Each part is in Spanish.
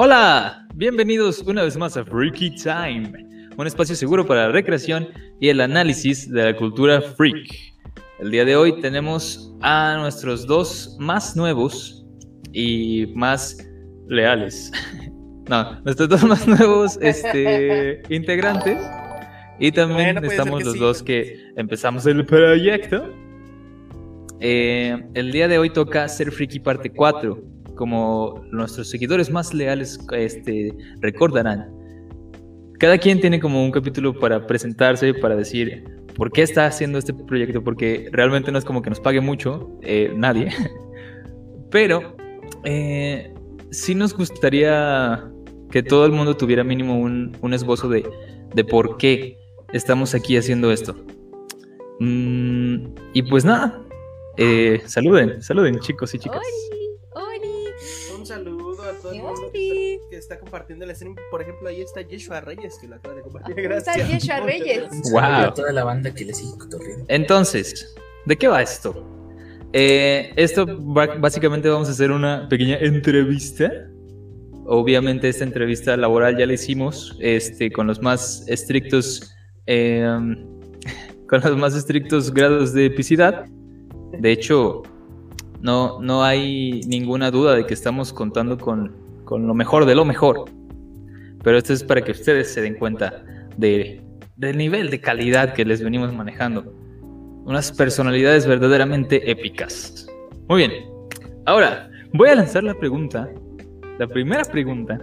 Hola, bienvenidos una vez más a Freaky Time, un espacio seguro para la recreación y el análisis de la cultura freak. El día de hoy tenemos a nuestros dos más nuevos y más leales. No, nuestros dos más nuevos este, integrantes. Y también Bueno, estamos los sí. dos que empezamos el proyecto. Eh, el día de hoy toca Ser Freaky parte 4. Como nuestros seguidores más leales este, recordarán. Cada quien tiene como un capítulo para presentarse, para decir por qué está haciendo este proyecto, porque realmente no es como que nos pague mucho, eh, nadie. Pero eh, sí nos gustaría que todo el mundo tuviera mínimo un, un esbozo de, de por qué estamos aquí haciendo esto. Mm, y pues nada, eh, saluden, saluden chicos y chicas. Todo el mundo que está, que está compartiendo el stream. Por ejemplo, ahí está Yeshua Reyes, que lo acaba de compartir. ¿Cómo está Gracias. Yeshua Reyes? gracias. Wow. A toda la banda que le sigue cotorreando. Entonces, ¿de qué va esto? Eh, esto básicamente vamos a hacer una pequeña entrevista. Obviamente esta entrevista laboral ya la hicimos este, con los más estrictos eh, con los más estrictos grados de epicidad. De hecho, no, no hay ninguna duda de que estamos contando con, con lo mejor de lo mejor. Pero esto es para que ustedes se den cuenta de, del nivel de calidad que les venimos manejando unas personalidades verdaderamente épicas. Muy bien, ahora voy a lanzar la pregunta, la primera pregunta.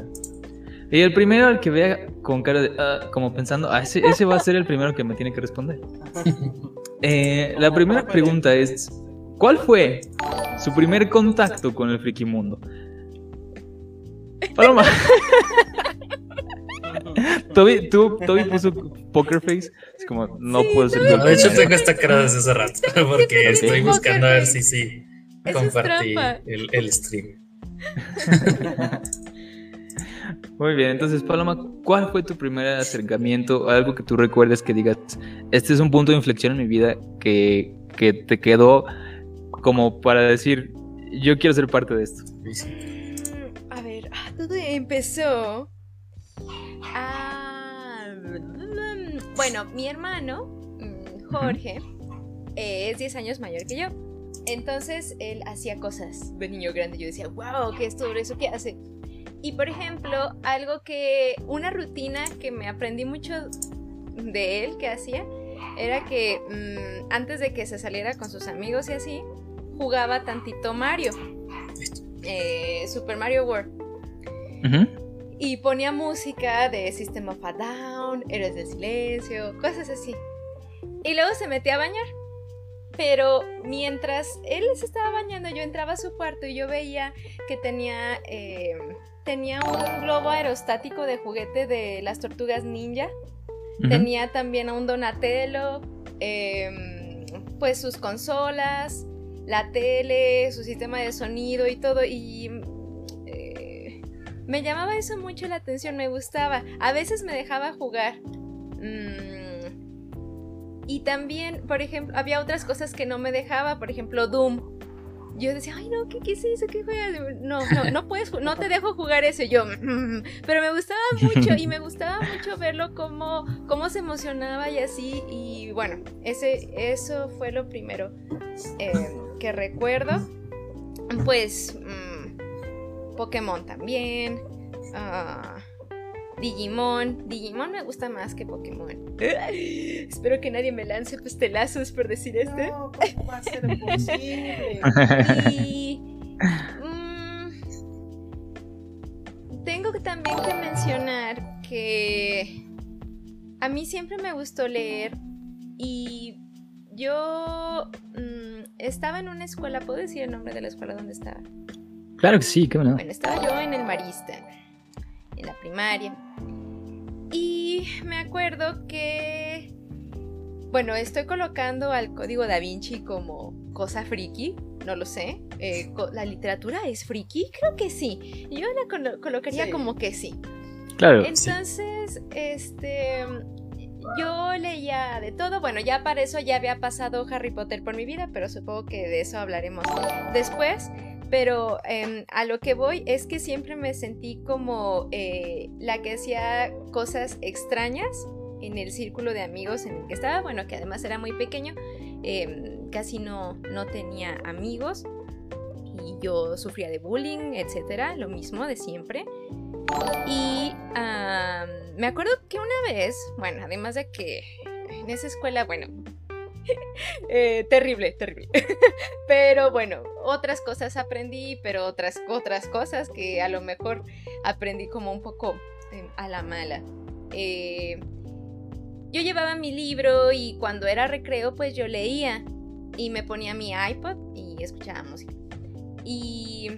Y el primero al que vea con cara de, ah, como pensando, ah, ese, ese va a ser el primero que me tiene que responder. Eh, la primera pregunta es, ¿cuál fue su primer contacto con el friki mundo? Paloma. Toby, tú, Toby puso poker face. Es como, no Sí, puedo ser el De hecho, tengo esta cara desde hace rato. Porque estoy buscando a ver si sí Eso compartí el, el stream. Muy bien, entonces Paloma, ¿cuál fue tu primer acercamiento? Algo que tú recuerdes que digas, este es un punto de inflexión en mi vida que, que te quedó como para decir, yo quiero ser parte de esto. Sí, sí. Mm, A ver, ah, todo empezó. Ah, mm, bueno, mi hermano, mm, Jorge, es 10 años mayor que yo. Entonces él hacía cosas de niño grande. Yo decía, wow, ¿qué es todo eso que hace? Y por ejemplo, algo que, una rutina que me aprendí mucho de él que hacía, era que antes de que se saliera con sus amigos y así, jugaba tantito Mario. eh, Super Mario World. Ujú. Y ponía música de System of a Down, Héroes del Silencio, cosas así. Y luego se metía a bañar. Pero mientras él se estaba bañando, yo entraba a su cuarto y yo veía que tenía, eh, tenía un globo aerostático de juguete de las tortugas ninja. Ujú. Tenía también a un Donatello, em, pues sus consolas, la tele, su sistema de sonido y todo. Y eh, me llamaba eso mucho la atención, me gustaba. A veces me dejaba jugar. Mm, y también, por ejemplo, había otras cosas que no me dejaba, por ejemplo, Doom. Yo decía, ay no, ¿qué, qué es eso? ¿Qué juegas? No, no, no puedes, no te dejo jugar eso. Y yo, "Mm". pero me gustaba mucho y me gustaba mucho verlo cómo, cómo se emocionaba y así. Y bueno, ese, eso fue lo primero eh, que recuerdo. Pues mm, Pokémon también. ah, Digimon. Digimon me gusta más que Pokémon. Espero que nadie me lance pastelazos por decir esto. No, ¿cómo va a ser posible? Y mm, tengo también que mencionar que a mí siempre me gustó leer y yo mm, estaba en una escuela, ¿puedo decir el nombre de la escuela donde estaba? Claro que sí, qué bueno. Bueno, estaba yo en el Marista, en la primaria. Y me acuerdo que, bueno, estoy colocando al código da Vinci como cosa friki, no lo sé. Eh, ¿La literatura es friki? Creo que sí. Yo la colo- colocaría Sí. como que sí. Claro. Entonces, este, yo leía de todo. Bueno, ya para eso ya había pasado Harry Potter por mi vida, pero supongo que de eso hablaremos después. Pero em, a lo que voy es que siempre me sentí como eh, la que hacía cosas extrañas en el círculo de amigos en el que estaba, bueno, que además era muy pequeño, em, casi no, no tenía amigos y yo sufría de bullying, etcétera, lo mismo de siempre. Y me acuerdo que una vez, bueno, además de que en esa escuela, bueno, eh, terrible, terrible. pero bueno, otras cosas aprendí, pero otras, otras cosas que a lo mejor aprendí como un poco eh, a la mala. Eh, yo llevaba mi libro y cuando era recreo, pues yo leía y me ponía mi iPod y escuchaba música. Y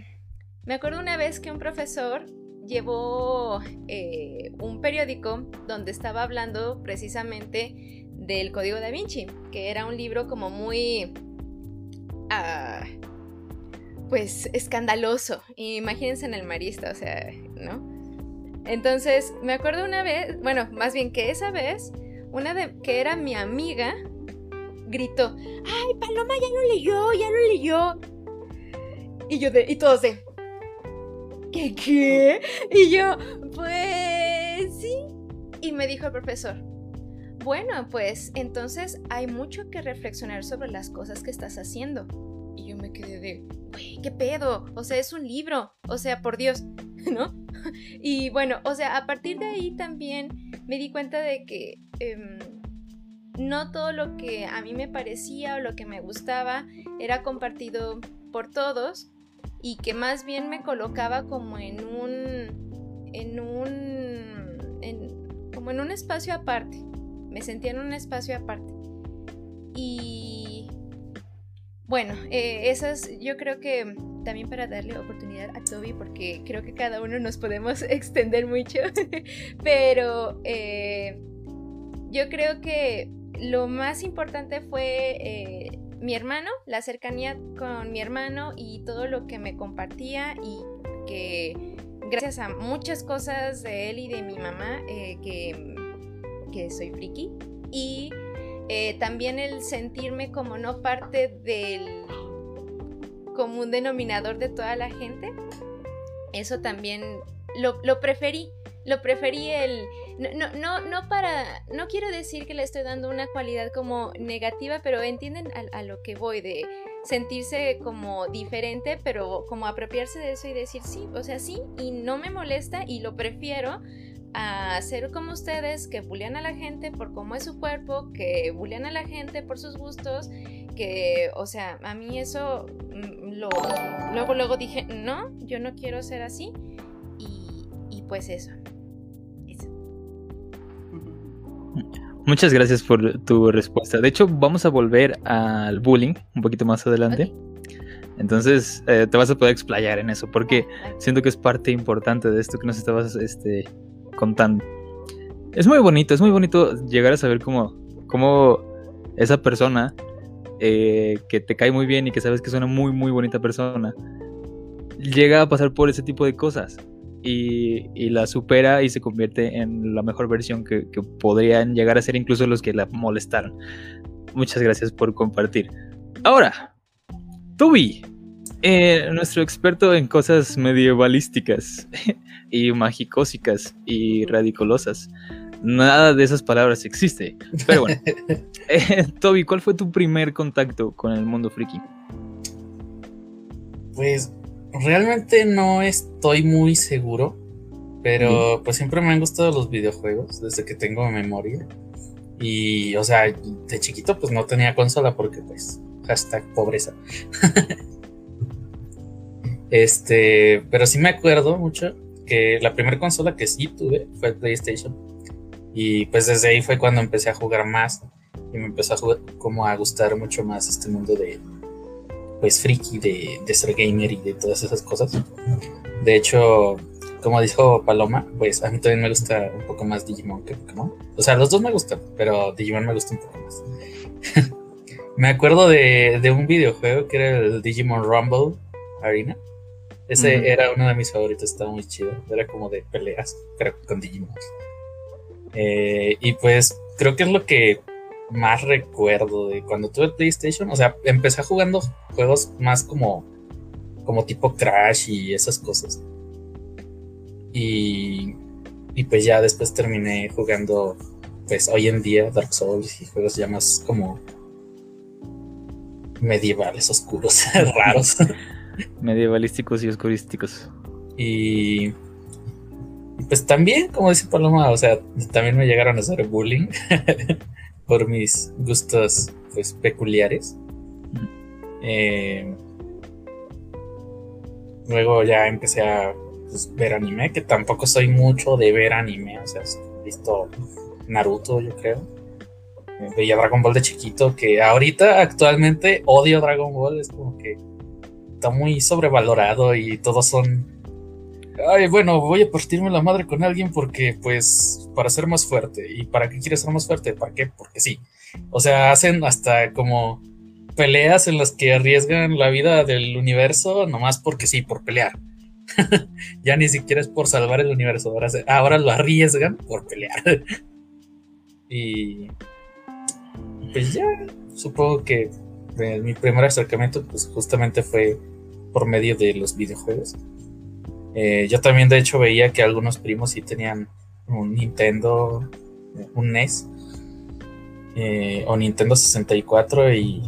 me acuerdo una vez que un profesor llevó eh, un periódico donde estaba hablando precisamente del Código da Vinci, que era un libro como muy, ah, pues, escandaloso. Imagínense en el marista, o sea, ¿no? Entonces, me acuerdo una vez, bueno, más bien que esa vez, una de que era mi amiga, gritó, ¡ay, Paloma ya lo leyó, ya lo leyó! Y yo de, y todos de, ¿qué qué? Y yo, pues sí. Y me dijo el profesor, bueno, pues entonces hay mucho que reflexionar sobre las cosas que estás haciendo. Y yo me quedé de, güey, ¿qué pedo? O sea, es un libro, o sea, por Dios, ¿no? Y bueno, o sea, a partir de ahí también me di cuenta de que em, no todo lo que a mí me parecía o lo que me gustaba era compartido por todos y que más bien me colocaba como en un en un como en un espacio aparte me sentía en un espacio aparte. Y bueno eh, esas yo creo que también para darle oportunidad a Toby porque creo que cada uno nos podemos extender mucho pero eh, yo creo que lo más importante fue eh, mi hermano, la cercanía con mi hermano y todo lo que me compartía y que gracias a muchas cosas de él y de mi mamá eh, que, que soy friki. Y eh, también el sentirme como no parte del común denominador de toda la gente, eso también lo, lo preferí, lo preferí el... No, no, no, para... No quiero decir que le estoy dando una cualidad como negativa, pero entienden a, a lo que voy de sentirse como diferente, pero como apropiarse de eso y decir sí, o sea, sí, y no me molesta y lo prefiero a ser como ustedes que bullean a la gente por cómo es su cuerpo, que bullean a la gente por sus gustos, que, o sea, a mí eso mm, lo, luego, luego dije, no, yo no quiero ser así y, y pues eso. Eso. Muchas gracias por tu respuesta. De hecho, vamos a volver al bullying un poquito más adelante. Entonces, eh, te vas a poder explayar en eso, porque Vale. siento que es parte importante de esto que nos estabas este, contando. Es muy bonito, es muy bonito llegar a saber cómo, cómo esa persona eh, que te cae muy bien y que sabes que es una muy, muy bonita persona, llega a pasar por ese tipo de cosas y, la supera y se convierte en la mejor versión que, que podrían llegar a ser incluso los que la molestaron. Muchas gracias por compartir. Ahora, Toby, eh, nuestro experto en cosas medievalísticas y magicósicas y radicolosas. Nada de esas palabras existe. Pero bueno, eh, Toby, ¿cuál fue tu primer contacto con el mundo friki? Pues realmente no estoy muy seguro, pero pues siempre me han gustado los videojuegos desde que tengo memoria. Y, o sea, de chiquito pues no tenía consola porque pues hashtag pobreza. este, pero sí me acuerdo mucho que la primera consola que sí tuve fue PlayStation. Y pues desde ahí fue cuando empecé a jugar más y me empezó a como a gustar mucho más este mundo de, pues friki de, de ser gamer y de todas esas cosas. De hecho, como dijo Paloma, pues a mí también me gusta un poco más Digimon que Pokémon. O sea, los dos me gustan, pero Digimon me gusta un poco más. me acuerdo de, de, un videojuego que era el Digimon Rumble Arena. Ese era uno de mis favoritos, estaba muy chido. Era como de peleas, pero con Digimon. Eh, y pues creo que es lo que más recuerdo de cuando tuve PlayStation. O sea, empecé jugando juegos más como como tipo Crash y esas cosas. Y, y pues ya después terminé jugando, pues hoy en día Dark Souls y juegos ya más como medievales, oscuros, raros. Medievalísticos y oscurísticos. Y, pues también, como dice Paloma, o sea, también me llegaron a hacer bullying por mis gustos pues peculiares. Eh, luego ya empecé a pues, ver anime, que tampoco soy mucho de ver anime, o sea, visto Naruto, yo creo. Eh, Veía Dragon Ball de chiquito, que ahorita actualmente odio Dragon Ball, es como que está muy sobrevalorado y todos son... Ay, bueno, voy a partirme la madre con alguien porque, pues, para ser más fuerte. ¿Y para qué quieres ser más fuerte? ¿Para qué? Porque sí. O sea, hacen hasta como peleas en las que arriesgan la vida del universo nomás porque sí, por pelear. ya ni siquiera es por salvar el universo, ahora, ahora lo arriesgan por pelear. y pues ya, supongo que mi primer acercamiento pues justamente fue por medio de los videojuegos. Eh, yo también de hecho veía que algunos primos sí tenían un Nintendo, un NES eh, o Nintendo 64 y,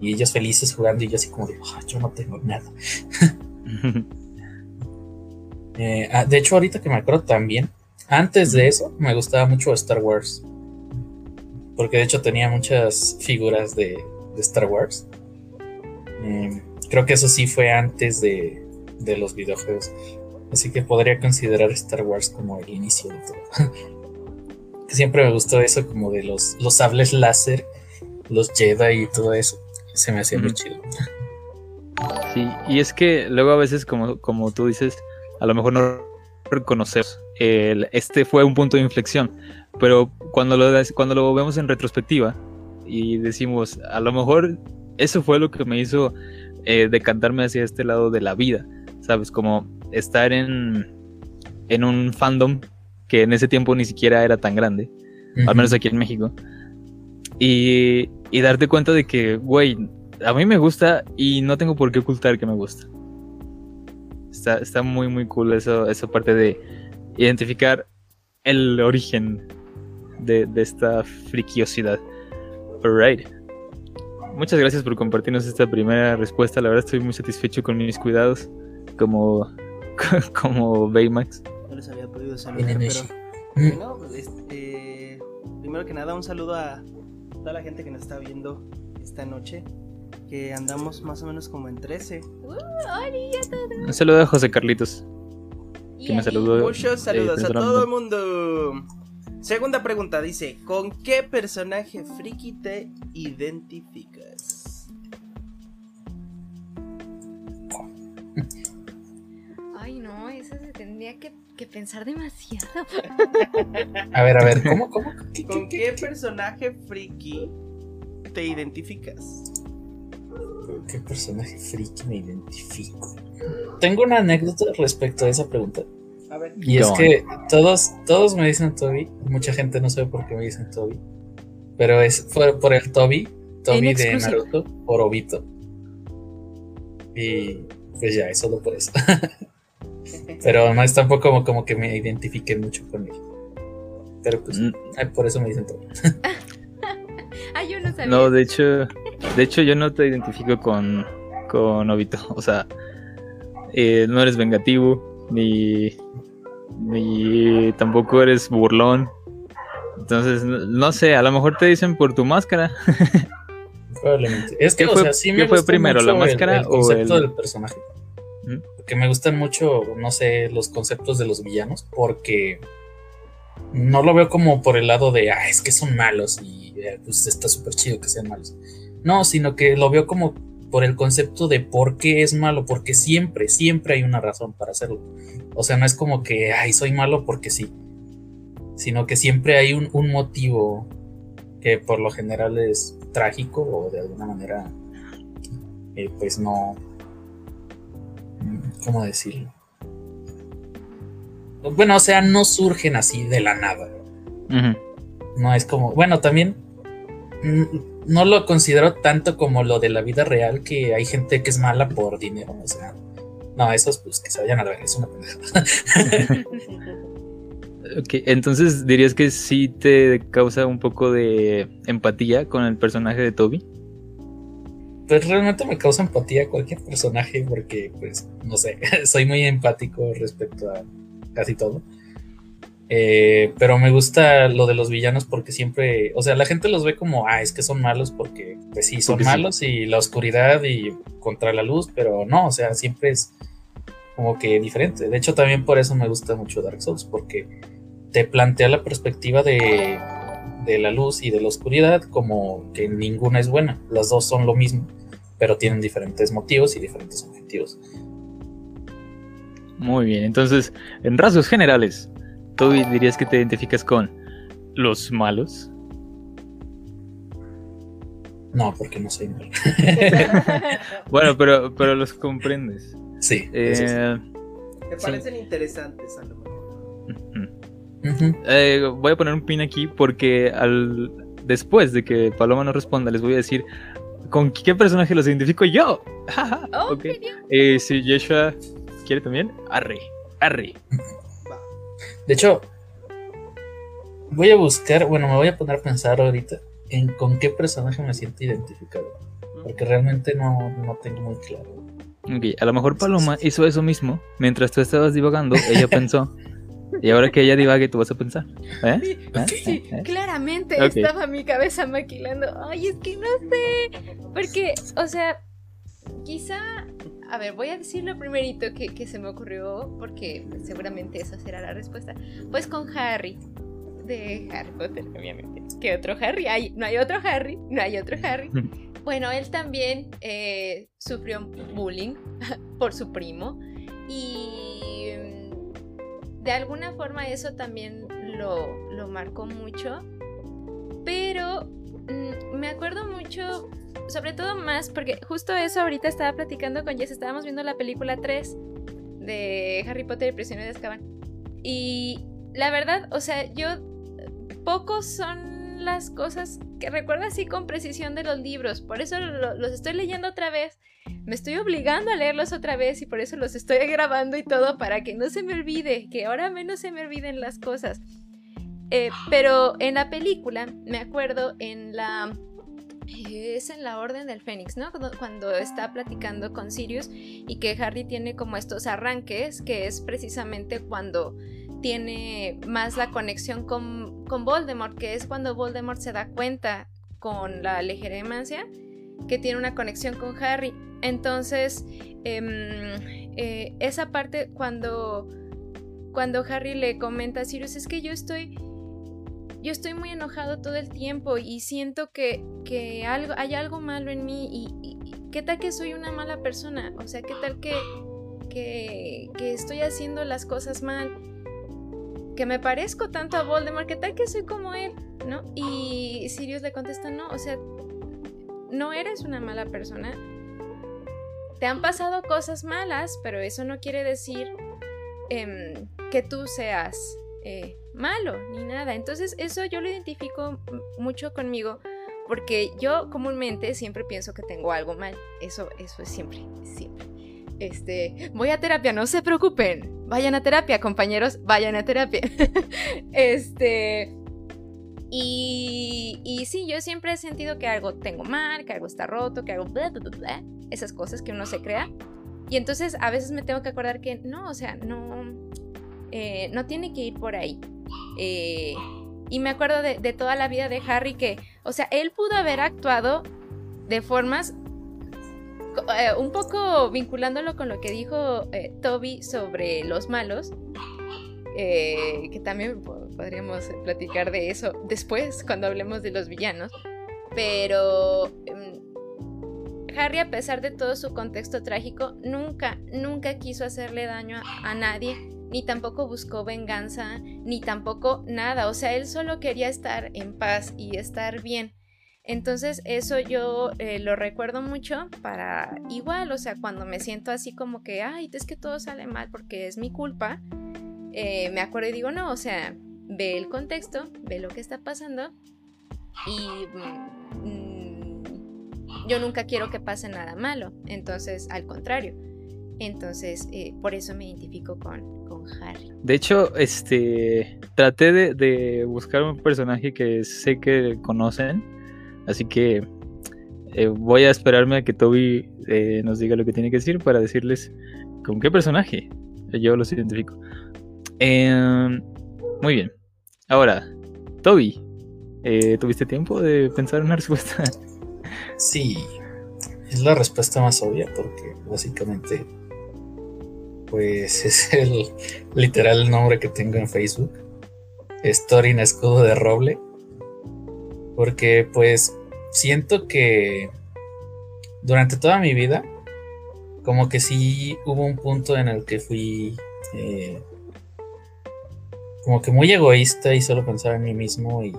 y ellos felices jugando y yo así como de, "Ah, yo no tengo nada. Eh, ah, de hecho, ahorita que me acuerdo también, antes de eso me gustaba mucho Star Wars. Porque de hecho tenía muchas figuras de, de Star Wars. Eh, creo que eso sí fue antes de, de los videojuegos. Así que podría considerar Star Wars como el inicio de todo. siempre me gustó eso como de los, los sables láser, los Jedi y todo eso. Se me hacía muy chido. Sí, y es que luego a veces, como, como tú dices, a lo mejor no reconocer el, este fue un punto de inflexión, pero cuando lo, cuando lo vemos en retrospectiva y decimos, a lo mejor eso fue lo que me hizo eh, decantarme hacia este lado de la vida, ¿sabes? Como estar en, en un fandom que en ese tiempo ni siquiera era tan grande, al menos aquí en México. Y, y darte cuenta de que, güey, a mí me gusta y no tengo por qué ocultar que me gusta. Está, está muy, muy cool eso, esa parte de identificar el origen de, de esta friquiosidad. Alright. Muchas gracias por compartirnos esta primera respuesta. La verdad estoy muy satisfecho con mis cuidados como, como Baymax. No les había podido saludar, pero. Mm. Bueno, pues, este, primero que nada, un saludo a toda la gente que nos está viendo esta noche. Que andamos más o menos como en 13. Uh. Un saludo a José Carlitos, que me saludó. Muchos eh, saludos a personalmente. todo el mundo. Segunda pregunta dice: ¿Con qué personaje friki te identificas? Ay, no, eso se tendría que, que pensar demasiado. A ver, a ver, ¿cómo, cómo? ¿Qué, ¿Con qué, qué personaje friki te identificas? ¿Con qué personaje friki me identifico? Tengo una anécdota respecto a esa pregunta. A ver. Y es que todos, todos me dicen Toby. Mucha gente no sabe por qué me dicen Toby. Pero es fue por el Toby. Toby de. Naruto por Obito. Y pues ya, es solo por eso. Pero no es tampoco como, como que me identifique mucho con él. Pero pues Mm, ay, por eso me dicen Toby. Ay, yo no sabía. No, de hecho, de hecho yo no te identifico con, con Obito. O sea, eh, no eres vengativo, ni, ni tampoco eres burlón. Entonces, no, no sé, a lo mejor te dicen por tu máscara. Probablemente. Es que, ¿Qué o fue- sea, sí qué me fue primero, la máscara el, el o concepto el- del personaje. ¿Mm? Porque me gustan mucho, no sé, los conceptos de los villanos, porque no lo veo como por el lado de, ah, es que son malos y eh, pues está súper chido que sean malos. No, sino que lo veo como por el concepto de por qué es malo, porque siempre, siempre hay una razón para hacerlo. O sea, no es como que, ay, soy malo porque sí, sino que siempre hay un, un motivo que por lo general es trágico o de alguna manera, eh, pues no, ¿cómo decirlo? Bueno, o sea, no surgen así de la nada. No es como, bueno, también mm, no lo considero tanto como lo de la vida real, que hay gente que es mala por dinero. O sea, no, esos pues que se vayan a ver, es una pendejada. ok, entonces dirías que sí te causa un poco de empatía con el personaje de Toby. Pues realmente me causa empatía cualquier personaje porque, pues, no sé, soy muy empático respecto a casi todo. Eh, pero me gusta lo de los villanos porque siempre, o sea, la gente los ve como, ah, es que son malos porque, pues sí, son malos y la oscuridad y contra la luz, pero no, o sea, siempre es como que diferente. De hecho, también por eso me gusta mucho Dark Souls, porque te plantea la perspectiva de, de la luz y de la oscuridad como que ninguna es buena, las dos son lo mismo, pero tienen diferentes motivos y diferentes objetivos. Muy bien, entonces, en rasgos generales, ¿Tú dirías que te identificas con los malos? No, porque no soy malo. bueno, pero, pero los comprendes. Sí. Eh, Me parecen interesantes, a lo mejor. Eh, voy a poner un pin aquí porque al después de que Paloma no responda, les voy a decir con qué personaje los identifico yo. oh, okay. eh, si Yeshua quiere también, arre, arre. De hecho, voy a buscar, bueno, me voy a poner a pensar ahorita en con qué personaje me siento identificado. Porque realmente no, no tengo muy claro. Ok, a lo mejor Paloma hizo eso mismo. Mientras tú estabas divagando, ella pensó. Y ahora que ella divague, tú vas a pensar. ¿Eh? Sí, ¿Eh? claramente estaba mi cabeza maquilando. Ay, es que no sé. Porque, o sea, quizá a ver, voy a decir lo primerito que, se me ocurrió, porque seguramente esa será la respuesta. Pues con Harry, de Harry Potter, obviamente. ¿Qué otro Harry? Hay, no hay otro Harry, no hay otro Harry. Bueno, él también eh, sufrió bullying por su primo y mm, de alguna forma eso también lo, lo marcó mucho. Pero mm, me acuerdo mucho sobre todo más porque justo eso ahorita estaba platicando con Jess, estábamos viendo la película 3 de Harry Potter y prisionero de Azkaban. Y la verdad, o sea, yo pocos son las cosas que recuerdo así con precisión de los libros, por eso los estoy leyendo otra vez. Me estoy obligando a leerlos otra vez y por eso los estoy grabando y todo para que no se me olvide, que ahora menos se me olviden las cosas. Eh, pero en la película, me acuerdo en la es en la Orden del Fénix, ¿no? Cuando está platicando con Sirius y que Harry tiene como estos arranques, que es precisamente cuando tiene más la conexión con, con Voldemort, que es cuando Voldemort se da cuenta con la legeremancia que tiene una conexión con Harry. Entonces, em, eh, esa parte cuando, cuando Harry le comenta a Sirius, es que yo estoy yo estoy muy enojado todo el tiempo y siento que, que algo, hay algo malo en mí y, qué tal que soy una mala persona, o sea, qué tal que, que, estoy haciendo las cosas mal, que me parezco tanto a Voldemort, qué tal que soy como él, ¿no? Y Sirius le contesta, no, o sea, no eres una mala persona, te han pasado cosas malas, pero eso no quiere decir em, que tú seas eh, malo ni nada. Entonces eso yo lo identifico mucho conmigo porque yo comúnmente siempre pienso que tengo algo mal. Eso, eso es siempre, siempre. Este, voy a terapia, no se preocupen. Vayan a terapia, compañeros, vayan a terapia. este, y, y sí, yo siempre he sentido que algo tengo mal, que algo está roto, que algo bla, bla, bla, esas cosas que uno se crea. Y entonces a veces me tengo que acordar que no, o sea, no, eh, no tiene que ir por ahí. Eh, y me acuerdo de, toda la vida de Harry que, o sea, él pudo haber actuado de formas eh, un poco vinculándolo con lo que dijo Toby sobre los malos, que también podríamos platicar de eso después cuando hablemos de los villanos, pero em, Harry a pesar de todo su contexto trágico, nunca, nunca quiso hacerle daño a nadie ni tampoco buscó venganza, ni tampoco nada, o sea, él solo quería estar en paz y estar bien. Entonces eso yo eh, lo recuerdo mucho para igual, o sea, cuando me siento así como que, ay, es que todo sale mal porque es mi culpa, eh, me acuerdo y digo, no, o sea, ve el contexto, ve lo que está pasando y mm, yo nunca quiero que pase nada malo. Entonces, al contrario. Entonces, eh, por eso me identifico con, con Harry. De hecho, este traté de, de buscar un personaje que sé que conocen. Así que eh, voy a esperarme a que Toby eh, nos diga lo que tiene que decir para decirles con qué personaje yo los identifico. Em, muy bien. Ahora, Toby, eh, ¿tuviste tiempo de pensar en una respuesta? Sí, es la respuesta más obvia porque básicamente pues es el literal nombre que tengo en Facebook. Es Torin Escudo de Roble. Porque pues siento que durante toda mi vida como que sí hubo un punto en el que fui eh, como que muy egoísta y solo pensaba en mí mismo y,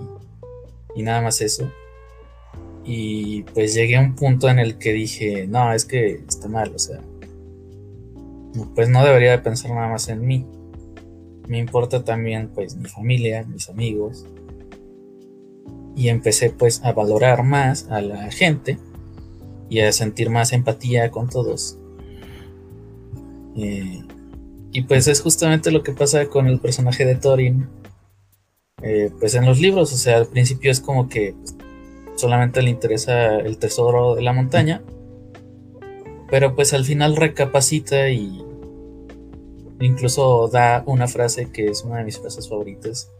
y nada más eso. Y pues llegué a un punto en el que dije, no, es que está mal, o sea, pues no debería de pensar nada más en mí. Me importa también pues mi familia, mis amigos. Y empecé pues a valorar más a la gente y a sentir más empatía con todos. Eh, y pues es justamente lo que pasa con el personaje de Thorin. Eh, pues en los libros, o sea, al principio es como que solamente le interesa el tesoro de la montaña. Pero pues al final recapacita y incluso da una frase que es una de mis frases favoritas,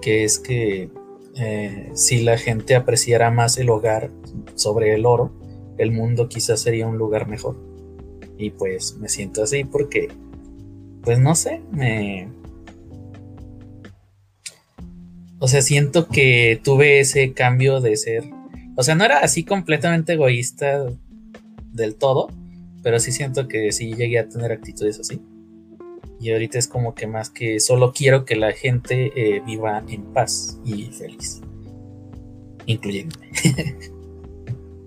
que es que eh, si la gente apreciara más el hogar sobre el oro, el mundo quizás sería un lugar mejor. Y pues me siento así porque, pues no sé, me... O sea, siento que tuve ese cambio de ser... O sea, no era así completamente egoísta del todo, pero sí siento que sí llegué a tener actitudes así. Y ahorita es como que más que solo quiero que la gente eh, viva en paz y feliz. Incluyéndome.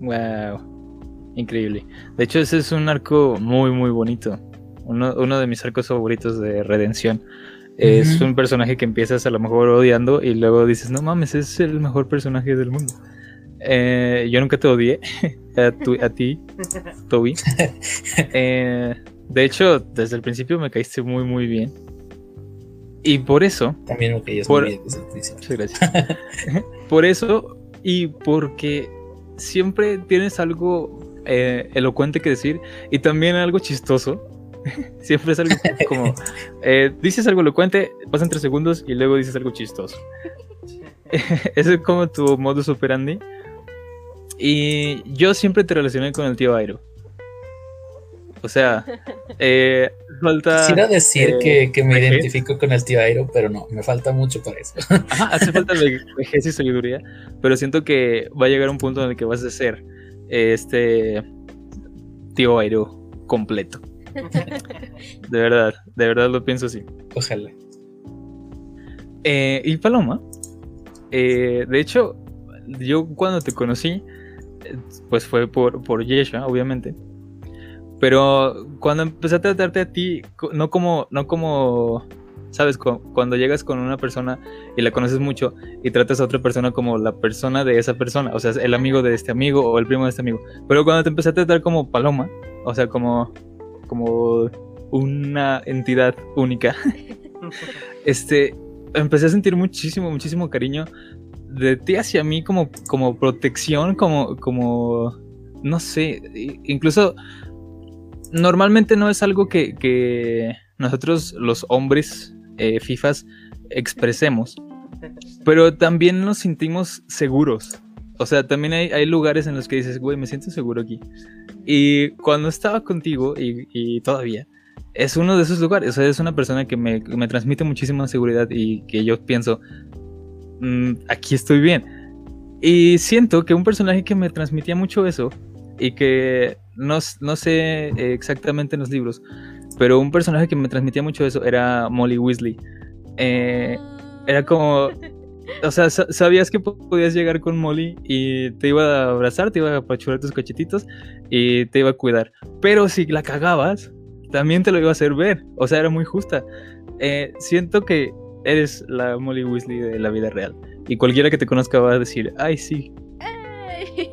wow. Increíble. De hecho, ese es un arco muy, muy bonito. Uno, uno de mis arcos favoritos de redención. Es un personaje que empiezas a lo mejor odiando y luego dices, no mames, es el mejor personaje del mundo. Eh, yo nunca te odié a, a ti, Toby. Eh, de hecho, desde el principio me caíste muy, muy bien. Y por eso. También me caías muy bien desde el principio. Muchas gracias. por eso y porque siempre tienes algo eh, elocuente que decir y también algo chistoso. Siempre es algo como. Eh, dices algo elocuente, pasan tres segundos y luego dices algo chistoso. Ese es como tu modus operandi. Y yo siempre te relacioné con el tío Airo. O sea, eh, falta. Quisiera decir que, que, me identifico con el tío Airo, pero no, me falta mucho para eso. Ajá, hace falta vejez y sabiduría, pero siento que va a llegar un punto en el que vas a ser este tío Airo completo. de verdad, de verdad lo pienso así. Ojalá. Eh, y Paloma, eh, de hecho, yo cuando te conocí, pues fue por, por Yesha, obviamente. Pero cuando empecé a tratarte a ti, no como, no como ¿sabes? Cuando llegas con una persona y la conoces mucho y tratas a otra persona como la persona de esa persona, o sea, el amigo de este amigo o el primo de este amigo. Pero cuando te empecé a tratar como paloma, o sea, como, como una entidad única, este, empecé a sentir muchísimo, muchísimo cariño de ti hacia mí como, como protección, como, como, no sé, incluso normalmente no es algo que, que nosotros los hombres eh, FIFAs expresemos. Pero también nos sentimos seguros. O sea, también hay, lugares en los que dices, güey, me siento seguro aquí. Y cuando estaba contigo, y, todavía, es uno de esos lugares. O sea, es una persona que me, transmite muchísima seguridad y que yo pienso, mm, aquí estoy bien. Y siento que un personaje que me transmitía mucho eso y que no, no sé exactamente en los libros, pero un personaje que me transmitía mucho eso era Molly Weasley. Eh, era como. O sea, sabías que podías llegar con Molly y te iba a abrazar, te iba a apachurar tus cachetitos y te iba a cuidar. Pero si la cagabas, también te lo iba a hacer ver. O sea, era muy justa. Eh, siento que eres la Molly Weasley de la vida real. Y cualquiera que te conozca va a decir, ay, sí. Ay,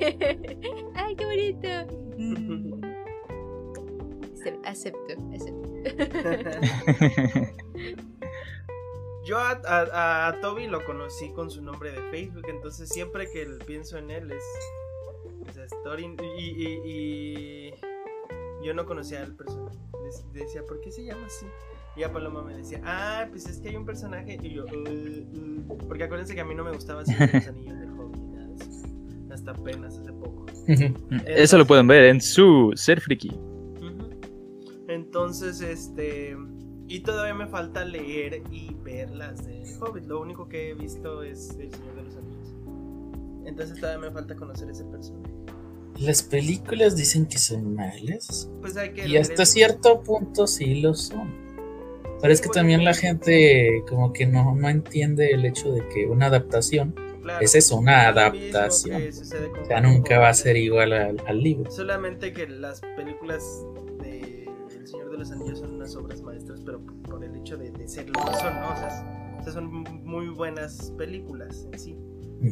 ay qué bonito. Acep- Acepto, acepto. Yo a, Toby lo conocí con su nombre de Facebook, entonces siempre que pienso en él es. es Story. Y, yo no conocía al personaje. Dec- Decía, ¿por qué se llama así? Y a Paloma me decía, ah, pues es que hay un personaje. Y yo, "Uh, uh", porque acuérdense que a mí no me gustaba hacer los anillos del hobby. Hasta apenas Eso lo pueden ver en su Ser Friki. Entonces, este. Y todavía me falta leer y ver las de Hobbit. Lo único que he visto es El Señor de los Anillos. Entonces todavía me falta conocer ese personaje. Las películas dicen que son malas. Pues hay que. Y leer hasta eso. cierto punto sí lo son. Pero es que también la gente como que no, no entiende el hecho de que una adaptación Claro, es eso, una adaptación. O sea, nunca va a ser igual al, al libro. Solamente que las películas de El Señor de los Anillos son unas obras maestras, pero por el hecho de, de ser lo que son, ¿no? O sea, s- o sea, son muy buenas películas en sí.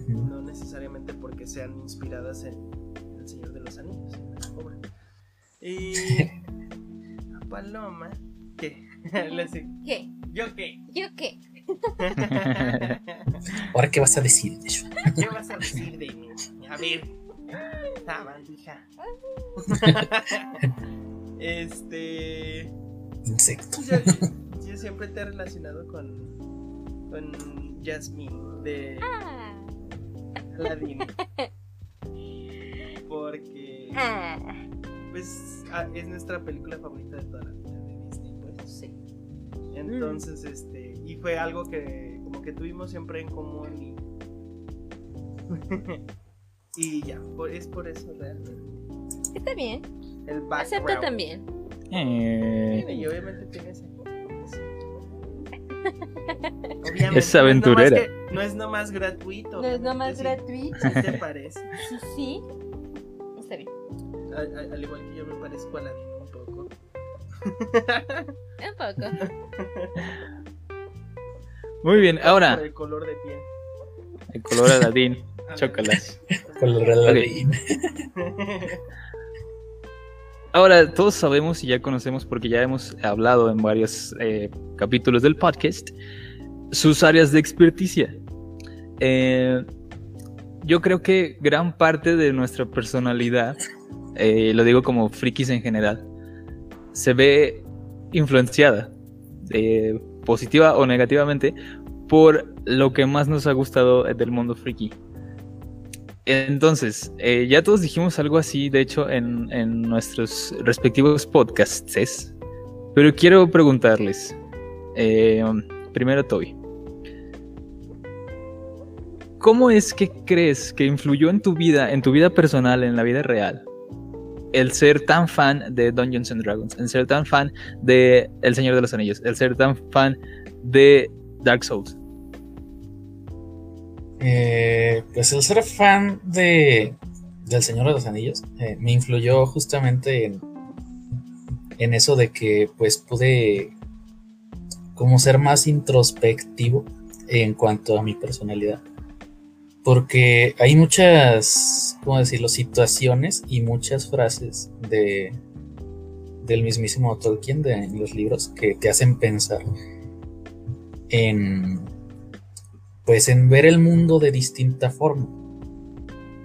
No necesariamente porque sean inspiradas en El Señor de los Anillos, en la obra. Y a Paloma, ¿qué? ¿Qué? ¿Yo qué? ¿Yo qué? Ahora, ¿qué vas a decir, Joshua? ¿Qué vas a decir de mí? A ver, sabandija. este. Insecto. yo, yo siempre te he relacionado con. con Jasmine de Ah. Aladdin. Porque. Ah. Pues ah, es nuestra película favorita de toda la vida de Disney, pues. Sí. Entonces, este, y fue algo que como que tuvimos siempre en común y y ya, por- es por eso realmente. Está bien. El background. Acepto también. Eh, Y obviamente tiene ese. Obviamente, Es aventurera. No es, nomás que- no es nomás gratuito. No es nomás Sí, gratuito. ¿Sí te parece? Sí, sí. Está bien. Al, al- al igual que yo me parezco a Aladín un poco. Un poco. Muy bien, ahora el color de piel. el color Aladín, chócalas. Color Aladdin. Ahora, todos sabemos y ya conocemos porque ya hemos hablado en varios eh, capítulos del podcast sus áreas de experticia. Eh, yo creo que gran parte de nuestra personalidad, eh, lo digo como frikis en general, se ve influenciada, eh, positiva o negativamente, por lo que más nos ha gustado del mundo friki. Entonces, eh, ya todos dijimos algo así, de hecho, en, en nuestros respectivos podcasts. Pero quiero preguntarles. eh, primero, Toby. ¿Cómo es que crees que influyó en tu vida, en tu vida personal, en la vida real, el ser tan fan de Dungeons and Dragons, el ser tan fan de El Señor de los Anillos, el ser tan fan de Dark Souls? Eh, pues el ser fan de del Señor de los Anillos eh, me influyó justamente en, en eso de que pues pude como ser más introspectivo en cuanto a mi personalidad. Porque hay muchas, ¿cómo decirlo?, situaciones y muchas frases de del mismísimo Tolkien de, en los libros que te hacen pensar en pues en ver el mundo de distinta forma.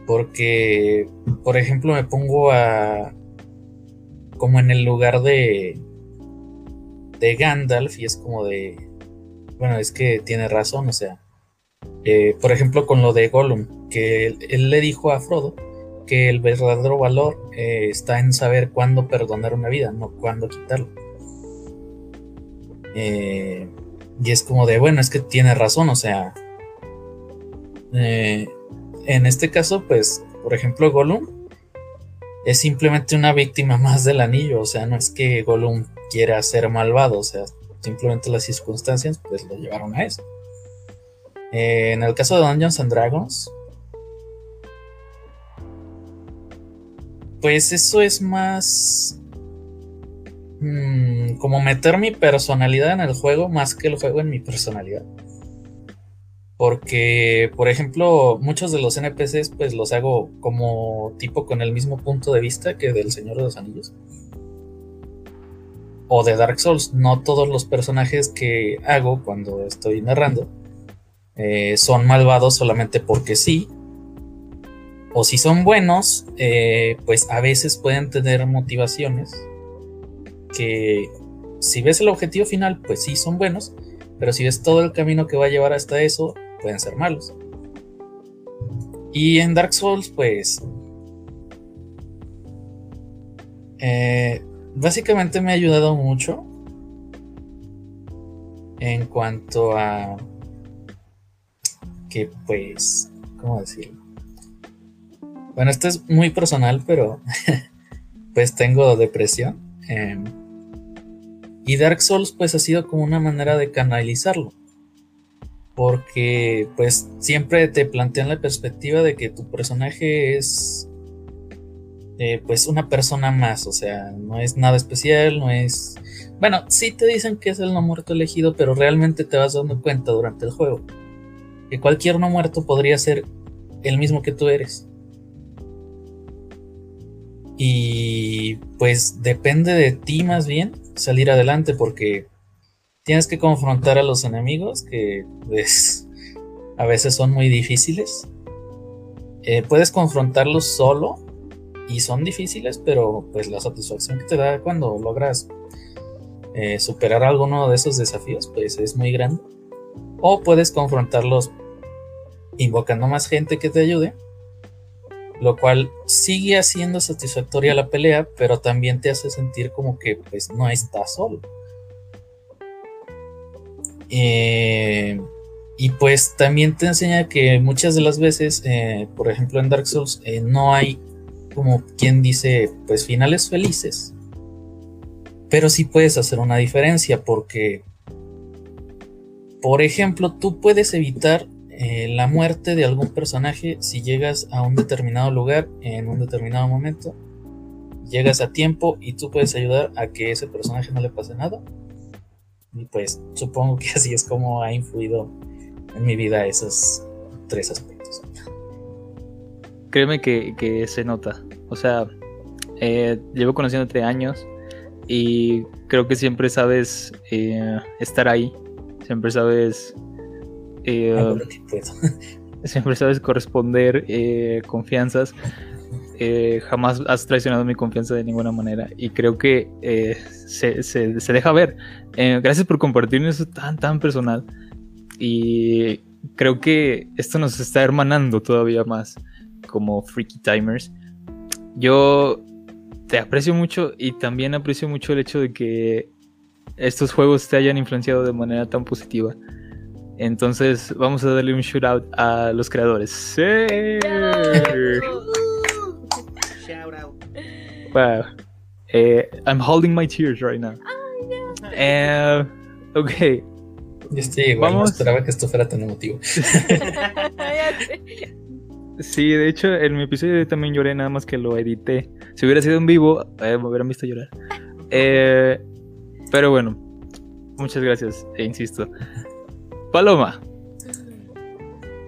Porque, por ejemplo, me pongo a como en el lugar de de Gandalf y es como de bueno, es que tiene razón, o sea, eh, por ejemplo, con lo de Gollum, que él, le dijo a Frodo que el verdadero valor eh, está en saber cuándo perdonar una vida, no cuándo quitarlo. Eh, y es como de, bueno, es que tiene razón, o sea, eh, en este caso, pues, por ejemplo, Gollum es simplemente una víctima más del anillo, o sea, no es que Gollum quiera ser malvado, o sea, simplemente las circunstancias pues lo llevaron a eso. Eh, en el caso de Dungeons and Dragons, pues eso es más mm, como meter mi personalidad en el juego más que el juego en mi personalidad. Porque, por ejemplo, muchos de los NPCs pues los hago como tipo con el mismo punto de vista que del Señor de los Anillos. O de Dark Souls. No todos los personajes que hago cuando estoy narrando eh, son malvados solamente porque sí. O si son buenos, eh, pues a veces pueden tener motivaciones que si ves el objetivo final, pues sí son buenos, pero si ves todo el camino que va a llevar hasta eso, pueden ser malos. Y en Dark Souls, pues... Eh, básicamente me ha ayudado mucho en cuanto a que pues, ¿cómo decirlo? Bueno, esto es muy personal, pero pues tengo depresión. Em, y Dark Souls pues ha sido como una manera de canalizarlo. Porque pues siempre te plantean la perspectiva de que tu personaje es eh, pues una persona más. O sea, no es nada especial, no es... Bueno, sí te dicen que es el no muerto elegido, pero realmente te vas dando cuenta durante el juego que cualquier no muerto podría ser el mismo que tú eres. Y pues depende de ti más bien salir adelante porque tienes que confrontar a los enemigos que pues a veces son muy difíciles. Eh, puedes confrontarlos solo y son difíciles, pero pues la satisfacción que te da cuando logras eh, superar alguno de esos desafíos pues es muy grande. O puedes confrontarlos invocando más gente que te ayude, lo cual sigue haciendo satisfactoria la pelea, pero también te hace sentir como que pues no estás solo. Eh, y pues también te enseña que muchas de las veces, eh, por ejemplo en Dark Souls, eh, no hay como quien dice, pues finales felices. Pero sí puedes hacer una diferencia porque, por ejemplo, tú puedes evitar eh, la muerte de algún personaje si llegas a un determinado lugar en un determinado momento. Llegas a tiempo y tú puedes ayudar a que ese personaje no le pase nada. Y pues supongo que así es como ha influido en mi vida esos tres aspectos. Créeme que, se nota. O sea, eh, llevo conociéndote años y creo que siempre sabes eh, estar ahí. Siempre sabes eh, siempre sabes corresponder eh, confianzas. Eh, jamás has traicionado mi confianza de ninguna manera y creo que se, deja ver. gracias por compartir eso tan, tan personal y creo que esto nos está hermanando todavía más como Freaky Timers. Yo te aprecio mucho y también aprecio mucho el hecho de que estos juegos te hayan influenciado de manera tan positiva. Entonces vamos a darle un shootout a los creadores. ¡Sí! Shout out. Wow. Eh, I'm holding my tears right now. Eh, ok. Yo estoy igual, Vamos. no esperaba que esto fuera tan emotivo. sí, de hecho, en mi episodio también lloré, nada más que lo edité. Si hubiera sido en vivo, eh, me hubieran visto llorar. Eh, pero bueno, muchas gracias, e insisto. Paloma,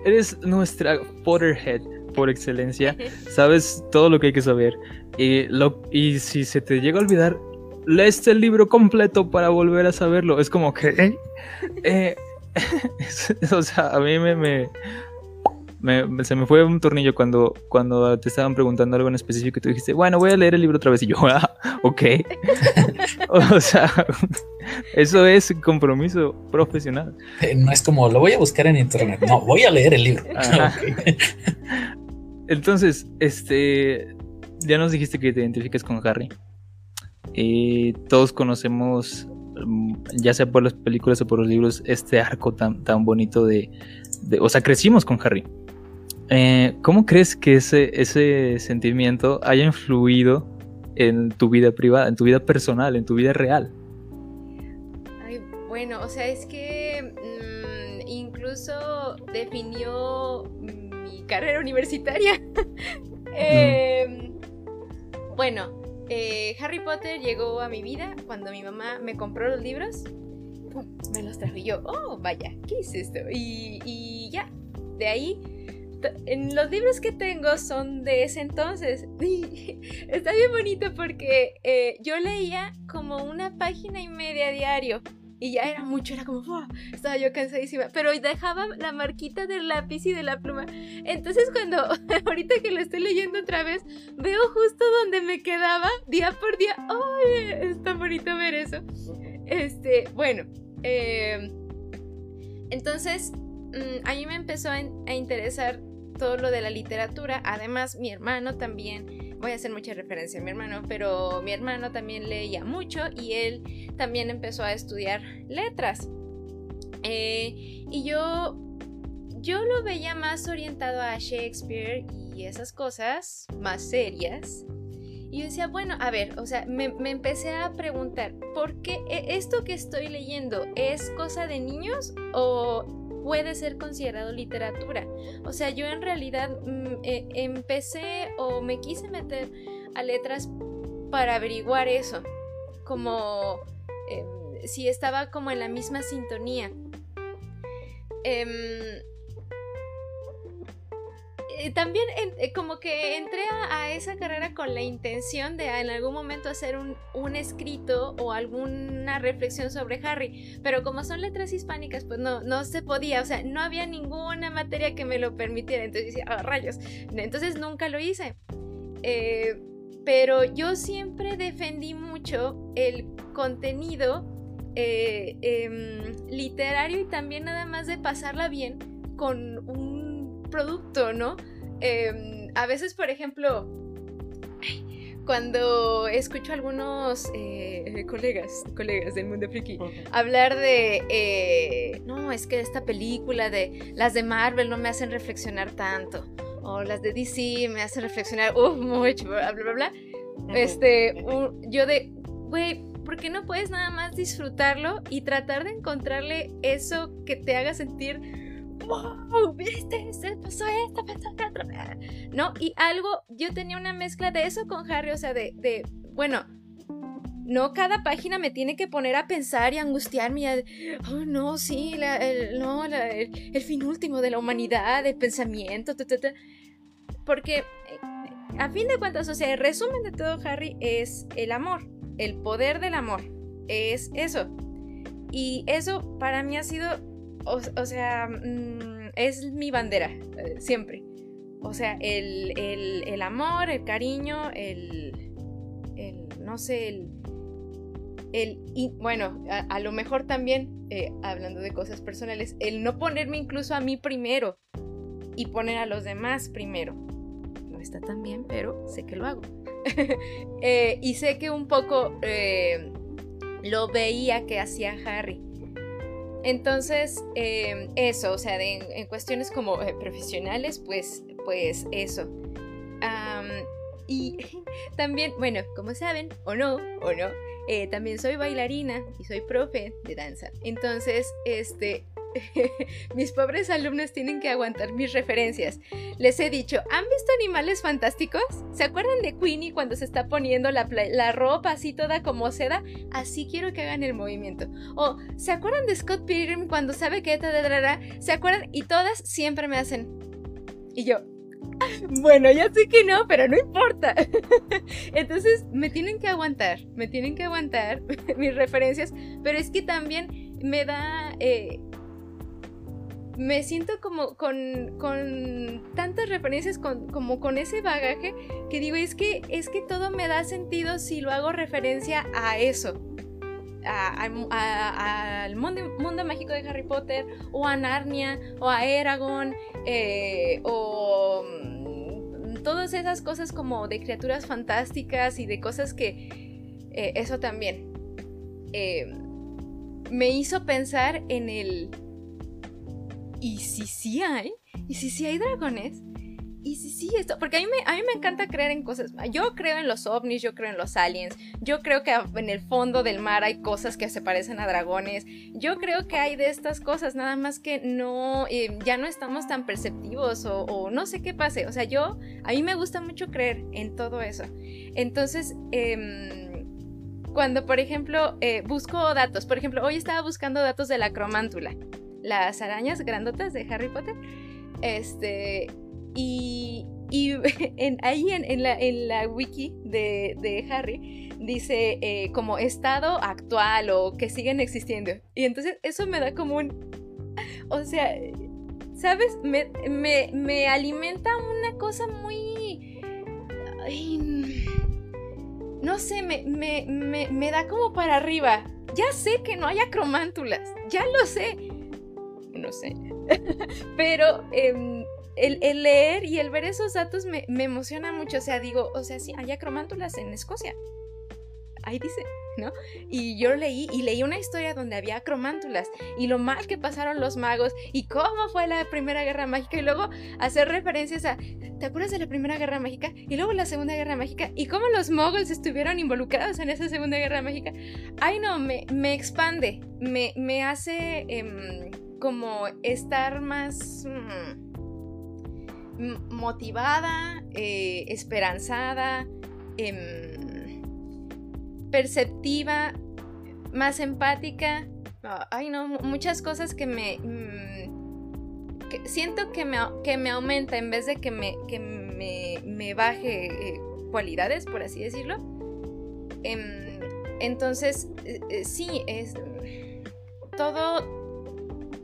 eres nuestra Potterhead por excelencia. Sabes todo lo que hay que saber. Y, lo, y si se te llega a olvidar, lees el libro completo para volver a saberlo. Es como que. ¿eh? Eh, o sea, a mí me, se me fue un tornillo cuando, cuando te estaban preguntando algo en específico y tú dijiste, bueno, voy a leer el libro otra vez. Y yo, ah, ok. o sea, eso es compromiso profesional. Eh, no es como, lo voy a buscar en internet. No, voy a leer el libro. Entonces, este, ya nos dijiste que te identificas con Harry. Y todos conocemos, mm, ya sea por las películas o por los libros, este arco tan, tan bonito de, de o sea, crecimos con Harry. Eh, ¿Cómo crees que ese, ese sentimiento haya influido en tu vida privada, en tu vida personal, en tu vida real? Ay, bueno, o sea, es que mm, incluso definió mi carrera universitaria. Em, bueno, eh, Harry Potter llegó a mi vida cuando mi mamá me compró los libros me los trajo y yo, oh, vaya, ¿qué es esto? Y, y ya, de ahí en los libros que tengo son de ese entonces. Está bien bonito porque eh, yo leía como una página y media diario. Y ya era mucho, era como, estaba yo cansadísima. Pero dejaba la marquita del lápiz y de la pluma. Entonces cuando, ahorita que lo estoy leyendo otra vez, veo justo donde me quedaba día por día. ¡Ay! Está bonito ver eso. Este, bueno. Eh, entonces, mm, a mí me empezó a interesar todo lo de la literatura. Además, mi hermano también, voy a hacer mucha referencia a mi hermano, pero mi hermano también leía mucho y él también empezó a estudiar letras. Eh, y yo, yo lo veía más orientado a Shakespeare y esas cosas más serias. Y yo decía, bueno, a ver, o sea, me, me, empecé a preguntar, ¿por qué e, esto que estoy leyendo es cosa de niños o puede ser considerado literatura. O sea, yo en realidad mm, eh, empecé o me quise meter a letras para averiguar eso, como em, si estaba como en la misma sintonía. Em, también eh, como que entré a, esa carrera con la intención de en algún momento hacer un, escrito o alguna reflexión sobre Harry, pero como son letras hispánicas, pues no, no se podía, o sea, no había ninguna materia que me lo permitiera, entonces decía, oh, rayos, entonces nunca lo hice. Eh, pero yo siempre defendí mucho el contenido em, literario y también nada más de pasarla bien con un producto, ¿no? Em, a veces, por ejemplo, cuando escucho a algunos eh, colegas, colegas del mundo friki, hablar de, eh, no, es que esta película de las de Marvel no me hacen reflexionar tanto, o las de DC me hacen reflexionar, uff, mucho, bla, bla, bla, Este, yo de, güey, ¿por qué no puedes nada más disfrutarlo y tratar de encontrarle eso que te haga sentir wow, viste, se pasó esto, pasó esto. ¿No? Y algo, yo tenía una mezcla de eso con Harry, o sea, de, bueno, no cada página me tiene que poner a pensar y angustiarme y oh no, sí, el, no, el, fin último de la humanidad, el pensamiento, porque eh, a fin de cuentas, o sea, el resumen de todo Harry es el amor, el poder del amor, es eso. Y eso para mí ha sido o, sea, mm, es mi bandera, eh, siempre. O sea, el, amor, el cariño, el, el no sé, el, el bueno, a, lo mejor también, eh, hablando de cosas personales, el no ponerme incluso a mí primero y poner a los demás primero. No está tan bien, pero sé que lo hago. Eh, y sé que un poco lo veía que hacía Harry entonces, em, eso, o sea, en cuestiones como eh, profesionales, pues, pues eso. y también, bueno, como saben, o no, o no, eh, también soy bailarina y soy profe de danza. Entonces, este, mis pobres alumnos tienen que aguantar mis referencias. Les he dicho, ¿han visto animales fantásticos? ¿Se acuerdan de Queenie cuando se está poniendo la, ropa así toda como seda? Así quiero que hagan el movimiento. O, ¿se acuerdan de Scott Pilgrim cuando sabe que ¿Se acuerdan? Y todas siempre me hacen. Y yo, bueno, ya sé que no, pero no importa. Entonces me tienen que aguantar, me tienen que aguantar mis referencias, pero es que también me da eh, me siento como con, con tantas referencias, como con ese bagaje, que digo, es que, es que todo me da sentido si lo hago referencia a eso. al mundo, mágico de Harry Potter, o a Narnia, o a Eragon, eh, o mm, todas esas cosas como de criaturas fantásticas y de cosas que eh, eso también eh, me hizo pensar en el ¿y si sí hay? ¿Y si sí hay dragones? ¿Y si sí esto? Porque a mí, me, a mí me encanta creer en cosas. Yo creo en los ovnis, yo creo en los aliens. Yo creo que en el fondo del mar hay cosas que se parecen a dragones. Yo creo que hay de estas cosas, nada más que no, eh, ya no estamos tan perceptivos o, no sé qué pase. O sea, yo, a mí me gusta mucho creer en todo eso. Entonces, em, cuando, por ejemplo, eh, busco datos. Por ejemplo, hoy estaba buscando datos de la cromántula. Las arañas grandotas de Harry Potter. Este. Y. Y en, ahí en, la, en, la, wiki de, de Harry dice eh, como estado actual o que siguen existiendo. Y entonces eso me da como un... O sea, ¿sabes? Me, me, me alimenta una cosa muy... no sé, me, me, me, da como para arriba. Ya sé que no hay acromántulas, ya lo sé. No sé. Pero em, el, leer y el ver esos datos me, me, emociona mucho. O sea, digo, o sea, sí, hay acromántulas en Escocia ahí dice, ¿no? Y yo leí y leí una historia donde había cromántulas y lo mal que pasaron los magos y cómo fue la Primera Guerra Mágica y luego hacer referencias a, ¿te acuerdas de la Primera Guerra Mágica? Y luego la Segunda Guerra Mágica y cómo los moguls estuvieron involucrados en esa Segunda Guerra Mágica. Ay no, me, me expande, me, me hace em, como estar más... Mm, motivada, eh, esperanzada, eh, perceptiva, más empática. Ay, no, muchas cosas que me... Mm, siento que me, que me aumenta en vez de que me, que me, baje eh, cualidades, por así decirlo. Em, entonces, eh, sí, es... Todo...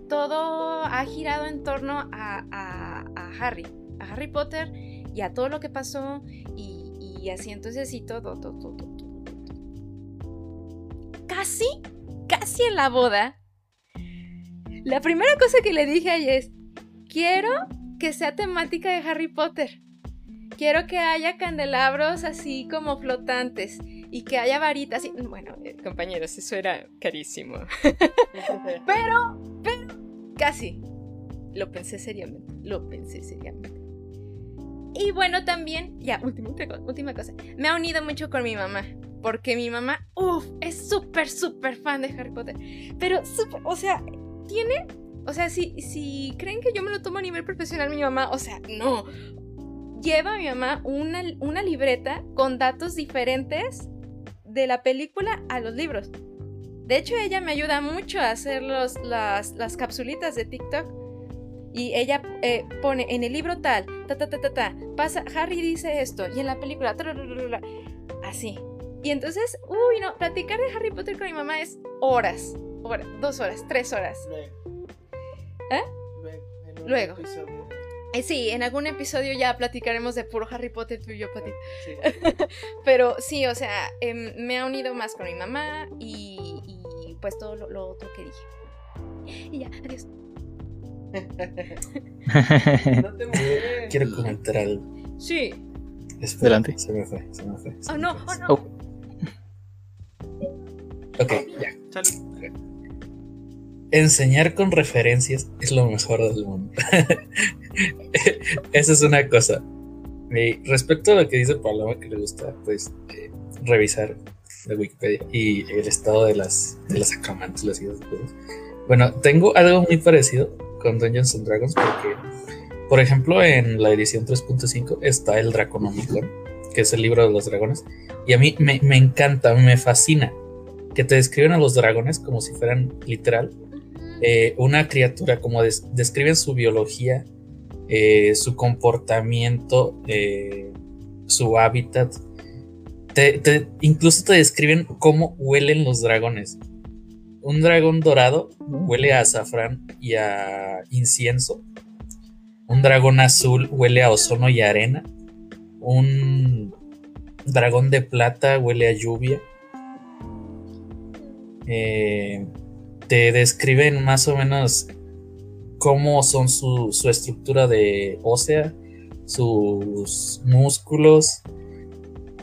Todo ha girado en torno a, Harry, a Harry Potter y a todo lo que pasó y, y así, entonces sí, todo, todo, todo casi, casi en la boda, la primera cosa que le dije a ella es, quiero que sea temática de Harry Potter. Quiero que haya candelabros así como flotantes y que haya varitas. Y... Bueno, eh, compañeros, eso era carísimo. pero, pero, casi. Lo pensé seriamente, lo pensé seriamente. Y bueno, también, ya, última, última cosa, me ha unido mucho con mi mamá porque mi mamá, uff, es súper, súper fan de Harry Potter. Pero, súper, o sea, tiene, o sea, si, si creen que yo me lo tomo a nivel profesional, mi mamá, o sea, no. Lleva a mi mamá una, una libreta con datos diferentes de la película a los libros. De hecho, ella me ayuda mucho a hacer los, las, las capsulitas de TikTok. Y ella eh, pone en el libro tal, ta, ta, ta, ta, ta, pasa, Harry dice esto, y en la película, así. Y entonces, uy, no, platicar de Harry Potter con mi mamá es horas, horas dos horas, tres horas. ¿Eh? Luego. Eh, sí, en algún episodio ya platicaremos de puro Harry Potter tú y yo, Pati. Pero sí, o sea, em, me ha unido más con mi mamá y, pues todo lo, otro que dije. Y ya, adiós. no te Quiero comentar algo. Sí. Espera, Se me fue, se me fue. oh, no, oh, no. Oh. Ok, ya. Enseñar con referencias es lo mejor del mundo. Esa es una cosa. Y respecto a lo que dice Paloma, que le gusta pues eh, revisar la Wikipedia y el estado de las, de las acamántulas y cosas. Bueno, tengo algo muy parecido con Dungeons and Dragons porque, por ejemplo, en la edición 3.5 está el Draconomicon, que es el libro de los dragones, y a mí me, me encanta, me fascina que te describen a los dragones como si fueran literal eh, una criatura, como describen su biología, eh, su comportamiento, eh, su hábitat. incluso te describen cómo huelen los dragones. Un dragón dorado huele a azafrán y a incienso. Un dragón azul huele a ozono y arena. Un dragón de plata huele a lluvia. Eh, te describen más o menos cómo son su, estructura de ósea, sus músculos,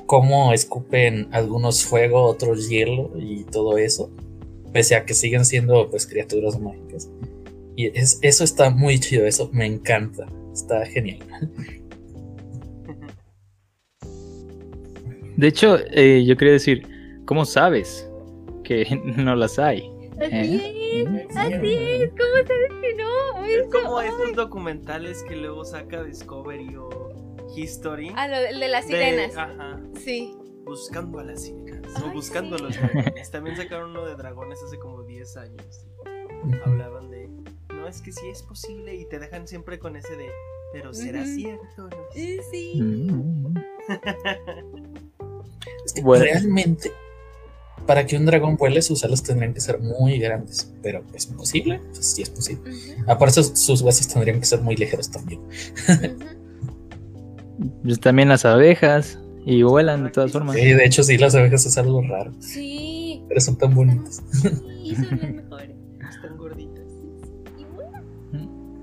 cómo escupen algunos fuego, otros hielo y todo eso, pese a que siguen siendo pues criaturas mágicas. Y eso está muy chido, eso me encanta, está genial. De hecho, eh, yo quería decir, ¿cómo sabes? que no las hay. Así ¿Eh? es, así es, ¿cómo sabes que no? Es como estos documentales que luego saca Discovery o History. Ah, lo de, las sirenas. ajá. Sí. Buscando a la sirena. O Ay, buscando sí. los dragones. También sacaron uno de dragones hace como 10 años. Hablaban de. No, es que sí es posible. Y te dejan siempre con ese de. Pero será cierto. No sé". Sí, sí. Es que Bueno. realmente, para que un dragón vuele, sus alas tendrían que ser muy grandes. Pero es posible, pues sí es posible. Aparte, sus- sus huesos tendrían que ser muy ligeros también. Pues también las abejas y vuelan de todas formas. Sí, de hecho, sí, las abejas es algo raro, Sí. pero son tan bonitas. Sí, son las mejores. Están gorditas. Y bueno,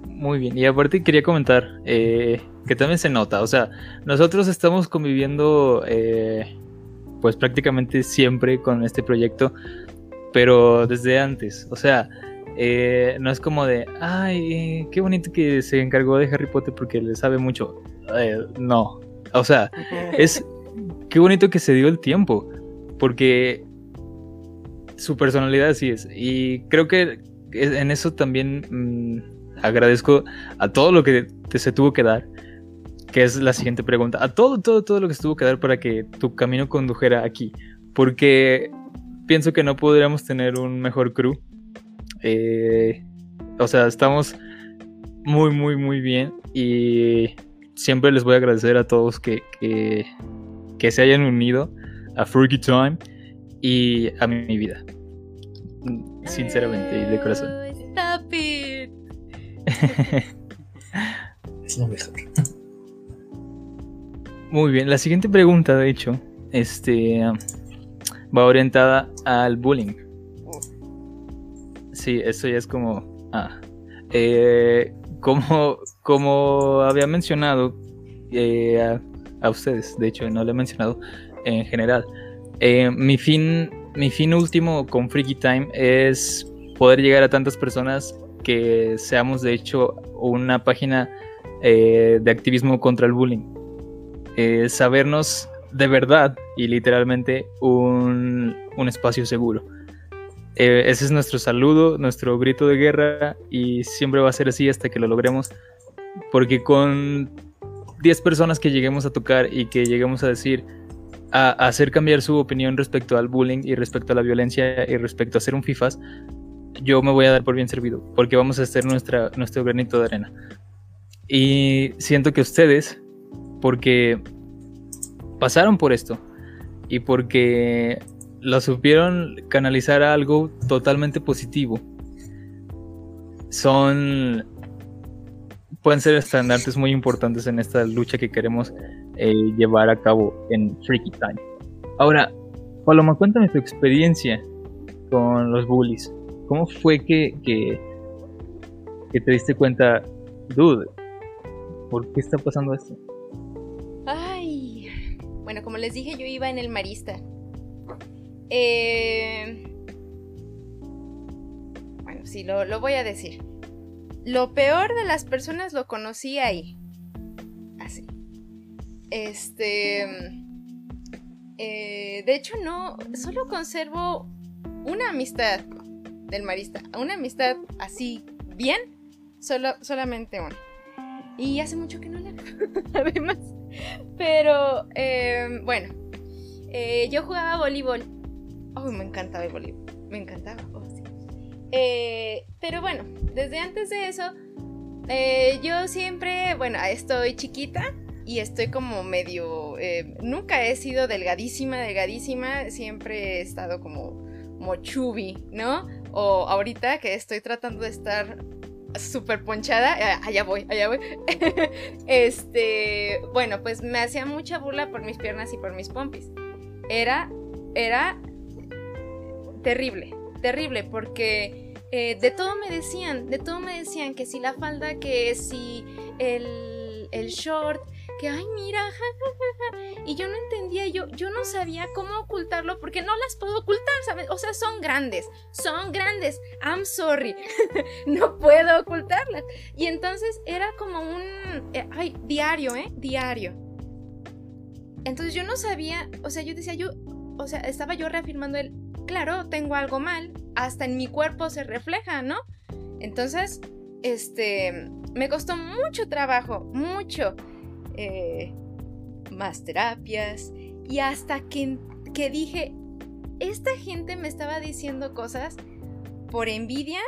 Muy bien, y aparte quería comentar eh, que también se nota, o sea, nosotros estamos conviviendo eh, pues prácticamente siempre con este proyecto, pero desde antes, o sea, eh, no es como de, ay, eh, qué bonito que se encargó de Harry Potter porque le sabe mucho, Eh, no, o sea, es qué bonito que se dio el tiempo, porque su personalidad así es. Y creo que en eso también mm, agradezco a todo lo que te se tuvo que dar, que es la siguiente pregunta, a todo, todo, todo lo que se tuvo que dar para que tu camino condujera aquí, porque pienso que no podríamos tener un mejor crew. Eh, o sea, estamos muy, muy, muy bien y siempre les voy a agradecer a todos que, que, que se hayan unido a Freaky Time y a mi, mi vida. Sinceramente y de corazón. Stop it. Es lo mejor. Muy bien, la siguiente pregunta, de hecho, este va orientada al bullying. Sí, eso ya es como. Ah. Eh, como, como había mencionado eh, a, a ustedes, de hecho, no lo he mencionado en general. eh, mi fin, mi fin último con Freaky Time es poder llegar a tantas personas que seamos, de hecho, una página eh, de activismo contra el bullying. Eh, sabernos de verdad y literalmente un, un espacio seguro. Eh, ese es nuestro saludo, nuestro grito de guerra y siempre va a ser así hasta que lo logremos. Porque con 10 personas que lleguemos a tocar y que lleguemos a decir, a, a hacer cambiar su opinión respecto al bullying y respecto a la violencia y respecto a hacer un FIFAs, yo me voy a dar por bien servido, porque vamos a hacer nuestra, nuestro granito de arena. Y siento que ustedes, porque pasaron por esto y porque lo supieron canalizar a algo totalmente positivo, son pueden ser estandartes muy importantes en esta lucha que queremos eh, llevar a cabo en Freaky Time. Ahora, Paloma, cuéntame tu experiencia con los bullies. ¿Cómo fue que, que te diste cuenta, dude, ¿por qué está pasando esto? Bueno, como les dije, yo iba en el Marista. Eh, Bueno, sí, lo, lo voy a decir. Lo peor de las personas lo conocí ahí. Así. Este. eh, de hecho, no. Solo conservo una amistad del marista. Una amistad así, bien. Solo, solamente una. Y hace mucho que no la además. Pero, eh, bueno. eh, yo jugaba voleibol. Oh, me encantaba el voleibol. Me encantaba. oh, sí. Eh, pero bueno, desde antes de eso, eh, yo siempre, bueno, estoy chiquita y estoy como medio, eh, nunca he sido delgadísima, delgadísima, siempre he estado como, chubby, ¿no? O ahorita que estoy tratando de estar súper ponchada, eh, allá voy, allá voy. este, bueno, pues me hacía mucha burla por mis piernas y por mis pompis. Era, era terrible, terrible, porque eh, de todo me decían, de todo me decían que si la falda, que si el, el short, que ay mira, ja, ja, ja, y yo no entendía, yo, yo no sabía cómo ocultarlo porque no las puedo ocultar, ¿sabes? O sea, son grandes, son grandes, I'm sorry, no puedo ocultarlas. Y entonces era como un, eh, ay, diario, ¿eh? Diario. Entonces yo no sabía, o sea, yo decía, yo, o sea, estaba yo reafirmando el, claro, tengo algo mal, hasta en mi cuerpo se refleja, ¿no? Entonces, este, me costó mucho trabajo, mucho, eh, más terapias, y hasta que, que dije, esta gente me estaba diciendo cosas por envidia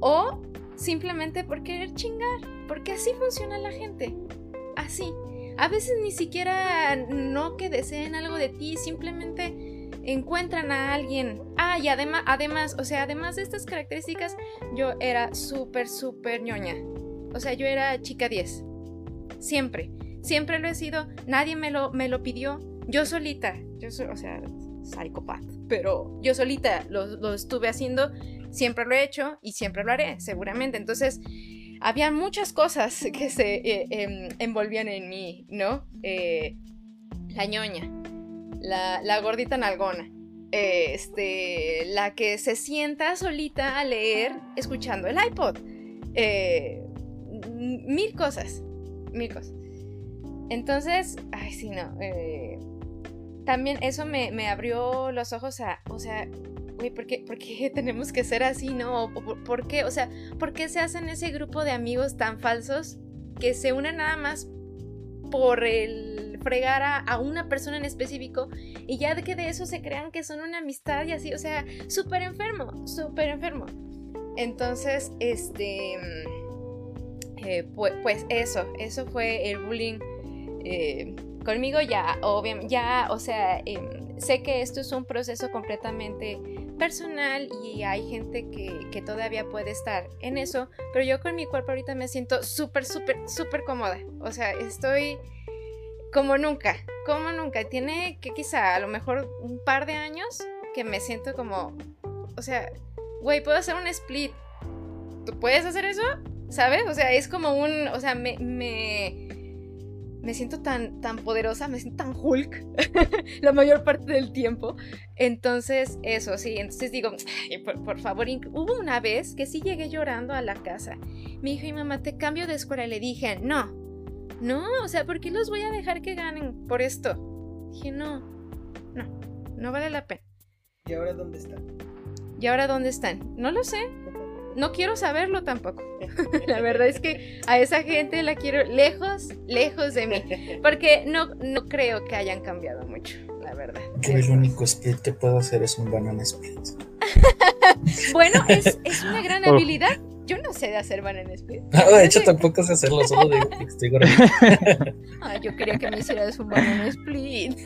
o simplemente por querer chingar, porque así funciona la gente, así. A veces ni siquiera no que deseen algo de ti, simplemente encuentran a alguien. Ah, y además, además, o sea, además de estas características, yo era súper, súper ñoña. O sea, yo era chica 10. Siempre. Siempre lo he sido. Nadie me lo, me lo pidió. Yo solita. Yo soy, o sea, psicópata. Pero yo solita lo, lo estuve haciendo. Siempre lo he hecho y siempre lo haré, seguramente. Entonces, había muchas cosas que se eh, em, envolvían en mí, ¿no? Eh, la ñoña, la, la gordita nalgona, este, la que se sienta solita a leer escuchando el iPod. Eh, mil cosas, mil cosas. Entonces, ay, sí, no. también eso me, me abrió los ojos a, o sea, güey, ¿por qué, tenemos que ser así, no? ¿Por, qué? O sea, ¿por qué se hacen ese grupo de amigos tan falsos que se unen nada más por el fregar a, una persona en específico y ya de que de eso se crean que son una amistad y así, o sea, súper enfermo, súper enfermo. Entonces, este, eh, pues, eso, eso fue el bullying. Eh, conmigo ya, obviamente, ya, o sea, em, sé que esto es un proceso completamente personal y hay gente que, todavía puede estar en eso, pero yo con mi cuerpo ahorita me siento súper, súper, súper cómoda. O sea, estoy como nunca, como nunca. Tiene que quizá a lo mejor un par de años que me siento como, o sea, güey, puedo hacer un split. ¿Tú puedes hacer eso? ¿Sabes? O sea, es como un, o sea, me, me me siento tan, tan poderosa, me siento tan Hulk la mayor parte del tiempo. Entonces, eso, sí, entonces digo, por, favor, hubo una vez que sí llegué llorando a la casa. Mi hijo y mamá, te cambio de escuela. Y le dije, no, no, o sea, ¿por qué los voy a dejar que ganen por esto? Dije, no, no, no vale la pena. ¿Y ahora dónde están? ¿Y ahora dónde están? No lo sé no quiero saberlo tampoco. la verdad es que a esa gente la quiero lejos, lejos de mí. Porque no, no creo que hayan cambiado mucho, la verdad. Yo el único split que puedo hacer es un banana split. bueno, es, una gran oh. habilidad. Yo no sé de hacer banana split. No, de hecho tampoco sé hacerlo, solo digo que estoy Ah, yo quería que me hicieras un banana split.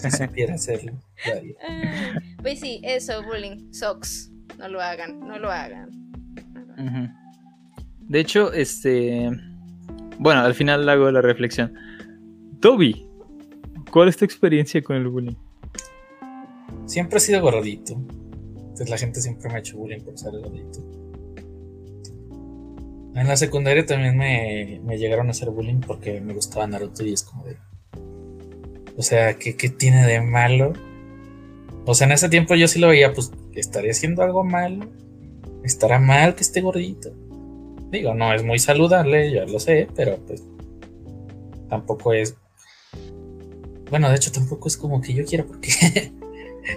si supiera hacerlo. pues sí, eso, bullying, socks no lo hagan, no lo hagan. De hecho, este. Bueno, al final hago la reflexión. Toby, ¿cuál es tu experiencia con el bullying? Siempre he sido gordito. Entonces la gente siempre me ha hecho bullying por ser gordito. En la secundaria también me, llegaron a hacer bullying porque me gustaba Naruto y es como de. O sea, ¿qué, ¿qué, tiene de malo? O sea, en ese tiempo yo sí lo veía, pues ¿estaré haciendo algo mal? ¿Estará mal que esté gordito? Digo, no es muy saludable, ya lo sé, pero pues tampoco es... Bueno, de hecho tampoco es como que yo quiera, porque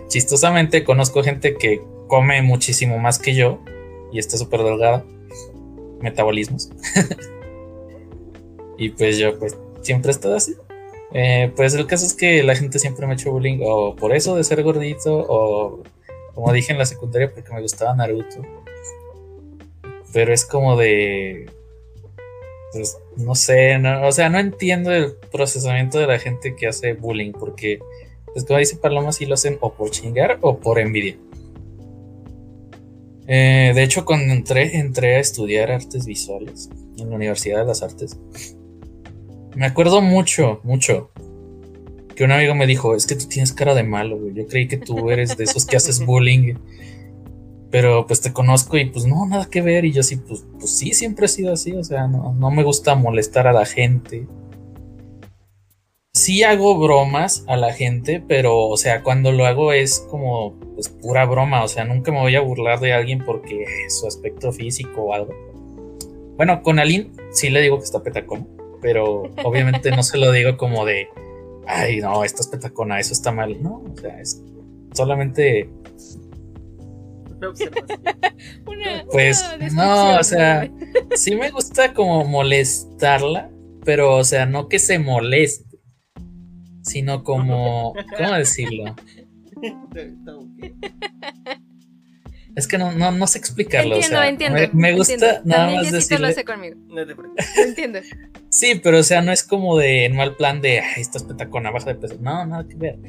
chistosamente conozco gente que come muchísimo más que yo y está súper delgada. Metabolismos. y pues yo pues siempre he estado así. Eh, pues el caso es que la gente siempre me ha hecho bullying o por eso de ser gordito o como dije en la secundaria, porque me gustaba Naruto. Pero es como de. Pues no sé, o sea, no entiendo el procesamiento de la gente que hace bullying, porque, pues como dice Paloma, sí lo hacen o por chingar o por envidia. Eh, de hecho, cuando entré, entré a estudiar artes visuales en la Universidad de las Artes, me acuerdo mucho, mucho que un amigo me dijo, es que tú tienes cara de malo, güey. Yo creí que tú eres de esos que haces bullying. Pero pues te conozco y pues no, nada que ver. Y yo sí, pues, pues sí, siempre he sido así. O sea, no, no me gusta molestar a la gente. Sí hago bromas a la gente, pero o sea, cuando lo hago es como pues pura broma. O sea, nunca me voy a burlar de alguien porque su aspecto físico o algo. Bueno, con Aline sí le digo que está petacón, pero obviamente no se lo digo como de ay, no, esta es petacona, eso está mal. No, o sea, es solamente. pues no, o sea, sí me gusta como molestarla, pero o sea, no que se moleste, sino como, ¿cómo decirlo? Es que no, no, no sé explicarlo. Entiendo, o sea, entiendo. Me, me gusta entiendo. nada También más Diosito lo decirle. hace conmigo. No te preocupes. Entiendo. Sí, pero o sea, no es como de en mal plan de ay, estás petacona, baja de peso. No, nada que ver.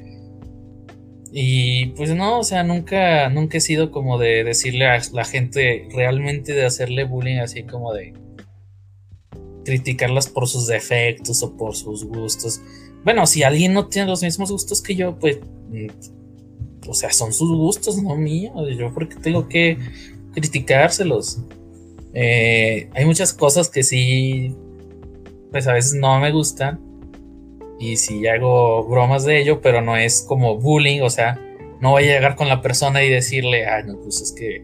Y pues no, o sea, nunca, nunca he sido como de decirle a la gente realmente de hacerle bullying así como de criticarlas por sus defectos o por sus gustos. Bueno, si alguien no tiene los mismos gustos que yo, pues, mm, o sea, son sus gustos, no míos. Yo porque tengo que criticárselos. Eh, hay muchas cosas que sí, pues a veces no me gustan. Y sí hago bromas de ello, pero no es como bullying, o sea, no voy a llegar con la persona y decirle, ay, no, pues es que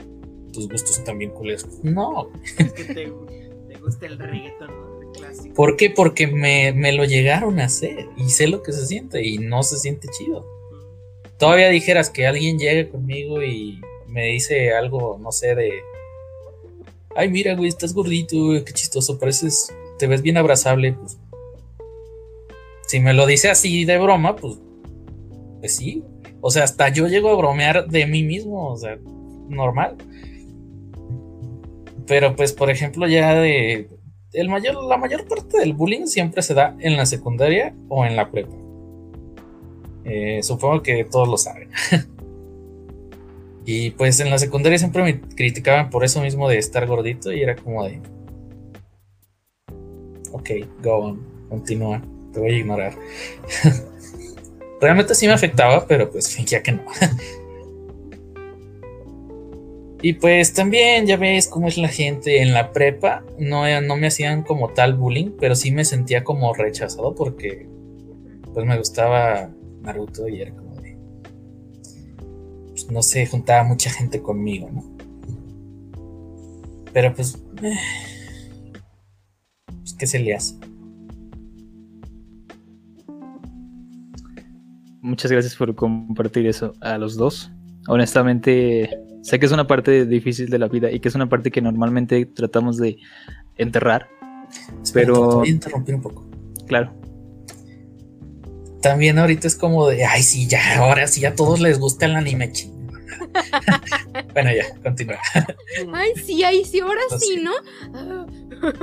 tus gustos también culeros. No, Es que te, te gusta el. El clásico. ¿por qué? Porque me, me lo llegaron a hacer y sé lo que se siente y no se siente chido. Todavía dijeras que alguien llegue conmigo y me dice algo, no sé, de. Ay, mira, güey, estás gordito, güey, qué chistoso, pareces. Te ves bien abrazable, pues. Si me lo dice así de broma, pues. Pues sí. O sea, hasta yo llego a bromear de mí mismo, o sea, normal. Pero, pues, por ejemplo, ya de. El mayor, la mayor parte del bullying siempre se da en la secundaria o en la prepa. Eh, supongo que todos lo saben. y pues en la secundaria siempre me criticaban por eso mismo de estar gordito y era como de... Ok, go on, continúa, te voy a ignorar. Realmente sí me afectaba, pero pues fingía que no. y pues también ya ves cómo es la gente en la prepa. No, no me hacían como tal bullying, pero sí me sentía como rechazado porque pues me gustaba Naruto y era como de. Pues no sé, juntaba mucha gente conmigo, ¿no? Pero pues. eh, pues ¿qué se le hace? Muchas gracias por compartir eso a los dos. Honestamente, sé que es una parte difícil de la vida y que es una parte que normalmente tratamos de enterrar. Espera, Pero- te voy a interrumpir un poco. Claro. También ahorita es como de, ay, sí, ya, ahora sí, a todos les gusta el anime chino. bueno, ya, continúa. Ay, sí, ay, sí, ahora Lo sí. ¿no?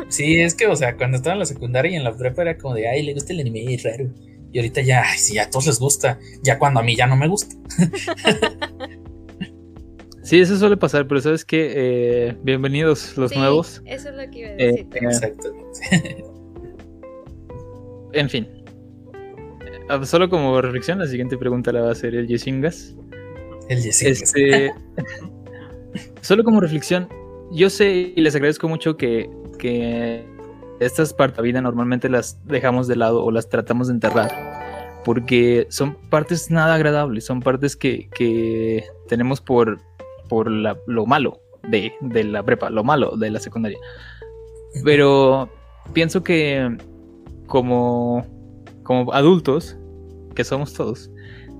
Sí, es que, o sea, cuando estaba en la secundaria y en la prepa era como de, ay, le gusta el anime, es raro. Y ahorita ya, ay, sí, a todos les gusta. Ya cuando a mí ya no me gusta. Sí, eso suele pasar, pero sabes que bienvenidos los sí, nuevos. Eso es lo que iba a Eh, decir. eh, Exacto. en fin. Ah, Solo como reflexión, la siguiente pregunta la va a hacer el Yesingas. El Jessica. Este, solo como reflexión, yo sé y les agradezco mucho que, que estas partes de la vida normalmente las dejamos de lado o las tratamos de enterrar, porque son partes nada agradables, son partes que, que tenemos por, por la- lo malo de, de la prepa, lo malo de la secundaria. Pero pienso que como, como adultos, que somos todos,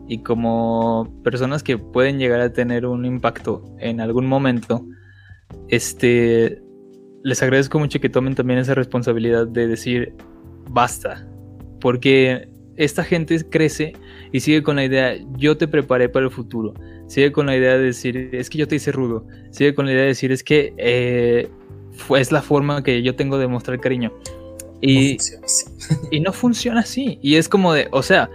y como personas que pueden llegar a tener un impacto en algún momento, este, les agradezco mucho que tomen también esa responsabilidad de decir basta, porque esta gente crece y sigue con la idea, yo te preparé para el futuro, sigue con la idea de decir, es que yo te hice rudo, sigue con la idea de decir, es que eh, es la forma que yo tengo de mostrar cariño. Y, y no funciona así. Y es como de, o sea,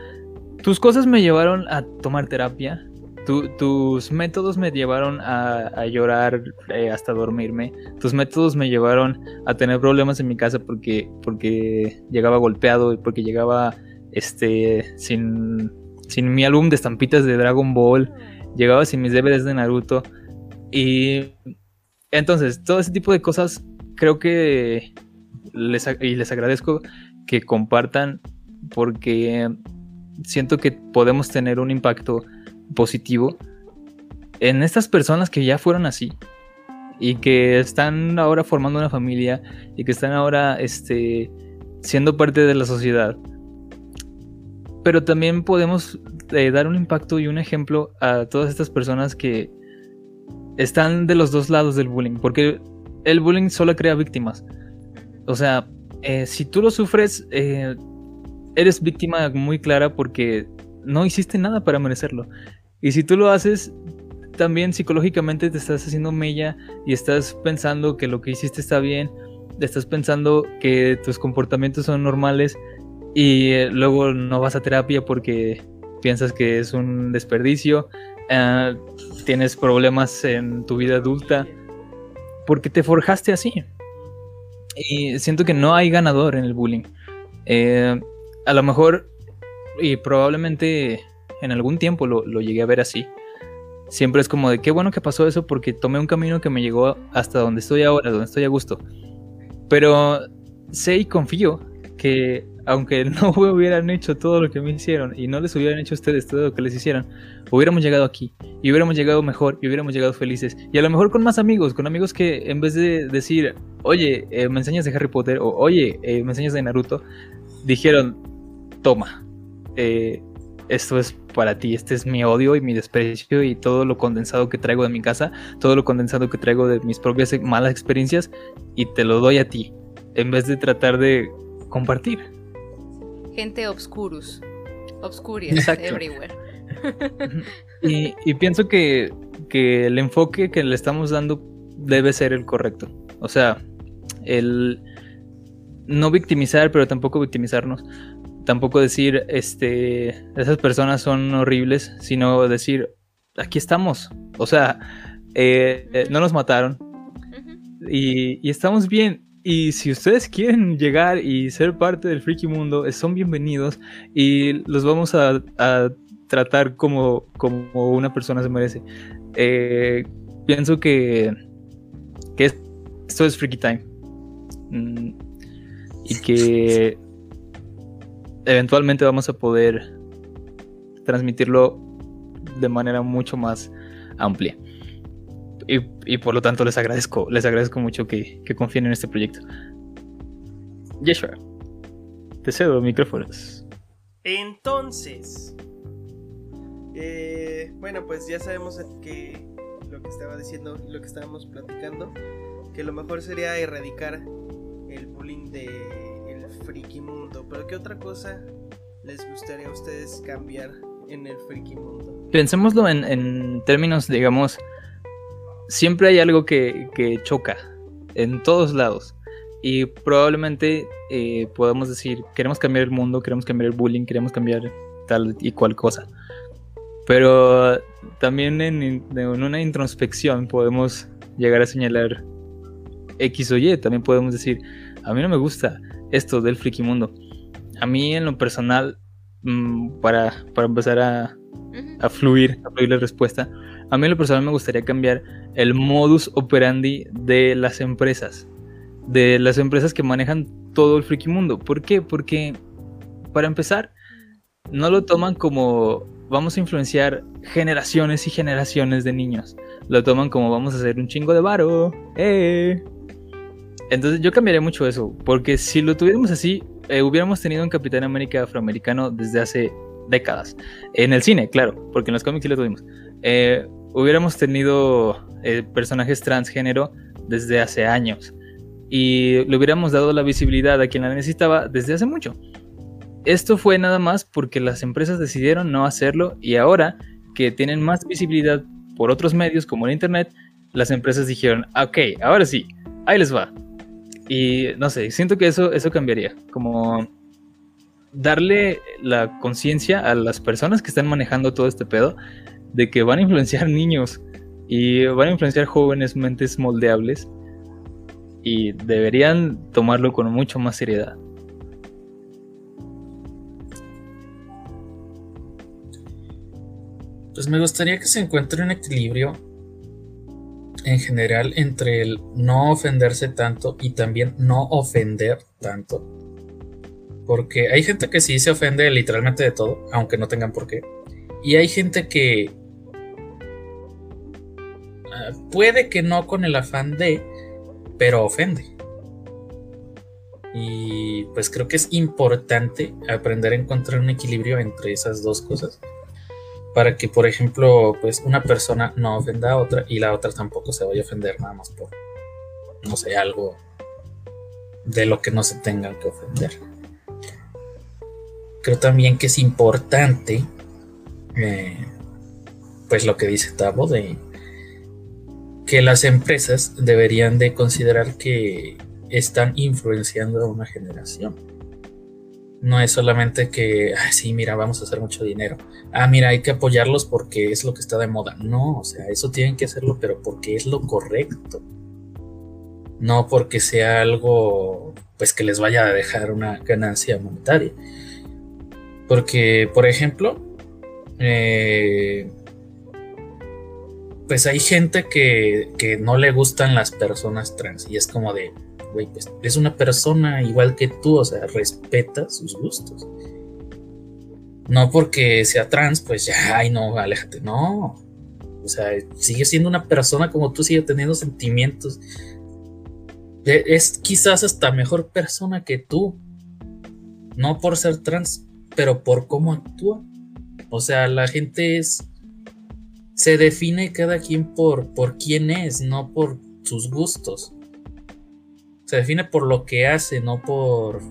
tus cosas me llevaron a tomar terapia. tu- tus métodos me llevaron a, a llorar eh, hasta dormirme. Tus métodos me llevaron a tener problemas en mi casa porque, porque llegaba golpeado y porque llegaba este, sin, sin mi álbum de estampitas de Dragon Ball. Llegaba sin mis DVDs de Naruto. Y entonces, todo ese tipo de cosas creo que les, y les agradezco que compartan porque siento que podemos tener un impacto positivo en estas personas que ya fueron así y que están ahora formando una familia y que están ahora este, siendo parte de la sociedad. Pero también podemos eh, dar un impacto y un ejemplo a todas estas personas que están de los dos lados del bullying, porque el bullying solo crea víctimas. O sea, eh, si tú lo sufres, eh, eres víctima muy clara porque no hiciste nada para merecerlo. Y si tú lo haces, también psicológicamente te estás haciendo mella y estás pensando que lo que hiciste está bien, estás pensando que tus comportamientos son normales y eh, luego no vas a terapia porque piensas que es un desperdicio, eh, tienes problemas en tu vida adulta, porque te forjaste así. Y siento que no hay ganador en el bullying. Eh, a lo mejor, y probablemente en algún tiempo lo, lo, llegué a ver así. Siempre es como de qué bueno que pasó eso porque tomé un camino que me llegó hasta donde estoy ahora, donde estoy a gusto. Pero sé y confío que aunque no hubieran hecho todo lo que me hicieron y no les hubieran hecho a ustedes todo lo que les hicieron, hubiéramos llegado aquí y hubiéramos llegado mejor y hubiéramos llegado felices. Y a lo mejor con más amigos, con amigos que en vez de decir, oye, eh, me enseñas de Harry Potter o oye, eh, me enseñas de Naruto, dijeron, toma, eh, esto es para ti, este es mi odio y mi desprecio y todo lo condensado que traigo de mi casa, todo lo condensado que traigo de mis propias malas experiencias y te lo doy a ti, en vez de tratar de compartir. Gente obscurus, obscurious everywhere. y, y, pienso que, que el enfoque que le estamos dando debe ser el correcto. O sea, el no victimizar, pero tampoco victimizarnos. Tampoco decir, este, esas personas son horribles, sino decir, aquí estamos. O sea, eh, eh, no nos mataron. y, y, estamos bien. Y si ustedes quieren llegar y ser parte del Freaky Mundo, son bienvenidos y los vamos a, tratar como, una persona se merece. Eh, pienso que, que esto es Freaky Time. Mm, y que eventualmente vamos a poder transmitirlo de manera mucho más amplia. Y, y, por lo tanto les agradezco, les agradezco mucho que, que confíen en este proyecto. Yeshua, te cedo micrófonos. Entonces, eh, bueno, pues ya sabemos que lo que estaba diciendo, lo que estábamos platicando, que lo mejor sería erradicar el bullying de el friki mundo. Pero ¿qué otra cosa les gustaría a ustedes cambiar en el friki mundo? Pensémoslo en, en términos, digamos, siempre hay algo que, que, choca en todos lados. Y probablemente eh, podamos decir, queremos cambiar el mundo, queremos cambiar el bullying, queremos cambiar tal y cual cosa. Pero también en, una introspección podemos llegar a señalar X o Y. También podemos decir, a mí no me gusta esto del friki mundo. A mí en lo personal, mmm, para, para, empezar a, a, fluir, a fluir la respuesta, a mí en lo personal me gustaría cambiar el modus operandi de las empresas. De las empresas que manejan todo el friki mundo. ¿Por qué? Porque, para empezar, no lo toman como vamos a influenciar generaciones y generaciones de niños. Lo toman como vamos a hacer un chingo de varo. ¡Eh! Entonces yo cambiaría mucho eso, porque si lo tuviéramos así, eh, hubiéramos tenido un Capitán América afroamericano desde hace décadas. En el cine, claro, porque en los cómics sí lo tuvimos. Eh, hubiéramos tenido eh, personajes transgénero desde hace años. Y le hubiéramos dado la visibilidad a quien la necesitaba desde hace mucho. Esto fue nada más porque las empresas decidieron no hacerlo y ahora que tienen más visibilidad por otros medios como el Internet, las empresas dijeron, ok, ahora sí, ahí les va. Y no sé, siento que eso, eso cambiaría, como darle la conciencia a las personas que están manejando todo este pedo de que van a influenciar niños y van a influenciar jóvenes mentes moldeables y deberían tomarlo con mucho más seriedad. Pues me gustaría que se encuentre un equilibrio en general entre el no ofenderse tanto y también no ofender tanto. Porque hay gente que sí se ofende literalmente de todo, aunque no tengan por qué. Y hay gente que uh, puede que no con el afán de, pero ofende. Y pues creo que es importante aprender a encontrar un equilibrio entre esas dos cosas para que, por ejemplo, pues una persona no ofenda a otra y la otra tampoco se vaya a ofender nada más por, no sé, algo de lo que no se tengan que ofender. Creo también que es importante eh, pues lo que dice Tavo de que las empresas deberían de considerar que están influenciando a una generación. No es solamente que, sí, mira, vamos a hacer mucho dinero. Ah, mira, hay que apoyarlos porque es lo que está de moda. No, o sea, eso tienen que hacerlo, pero porque es lo correcto. No porque sea algo, pues, que les vaya a dejar una ganancia monetaria. Porque, por ejemplo, eh, pues hay gente que, que, no le gustan las personas trans y es como de, güey, pues es una persona igual que tú, o sea, respeta sus gustos. No porque sea trans, pues ya, ay, no, aléjate, no. O sea, sigue siendo una persona como tú, sigue teniendo sentimientos. Es quizás hasta mejor persona que tú. No por ser trans, pero por cómo actúa. O sea, la gente es. Se define cada quien por, por quién es, no por sus gustos se define por lo que hace, no por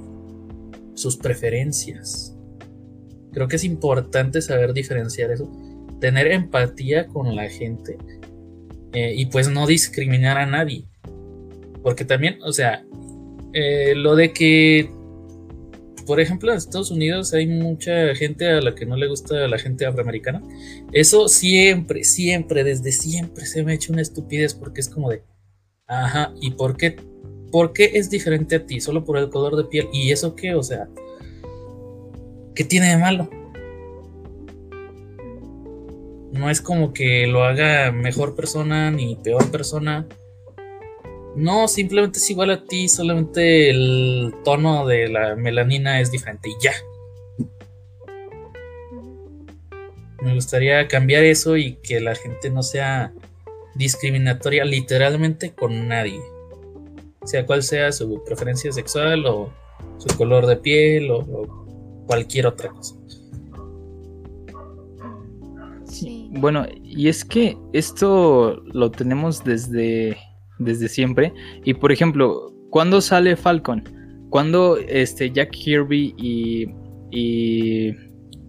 sus preferencias. Creo que es importante saber diferenciar eso, tener empatía con la gente eh, y pues no discriminar a nadie. Porque también, o sea, eh, lo de que, por ejemplo, en Estados Unidos hay mucha gente a la que no le gusta la gente afroamericana. Eso siempre, siempre, desde siempre se me ha hecho una estupidez porque es como de, ajá, ¿y por qué ¿Por qué es diferente a ti? Solo por el color de piel. ¿Y eso qué? O sea, ¿qué tiene de malo? No es como que lo haga mejor persona ni peor persona. No, simplemente es igual a ti, solamente el tono de la melanina es diferente y ya. Me gustaría cambiar eso y que la gente no sea discriminatoria literalmente con nadie sea cual sea su preferencia sexual o su color de piel o, cualquier otra cosa. Sí. Bueno, y es que esto lo tenemos desde, desde siempre. Y por ejemplo, ¿cuándo sale Falcon? Cuando este, Jack Kirby y, y.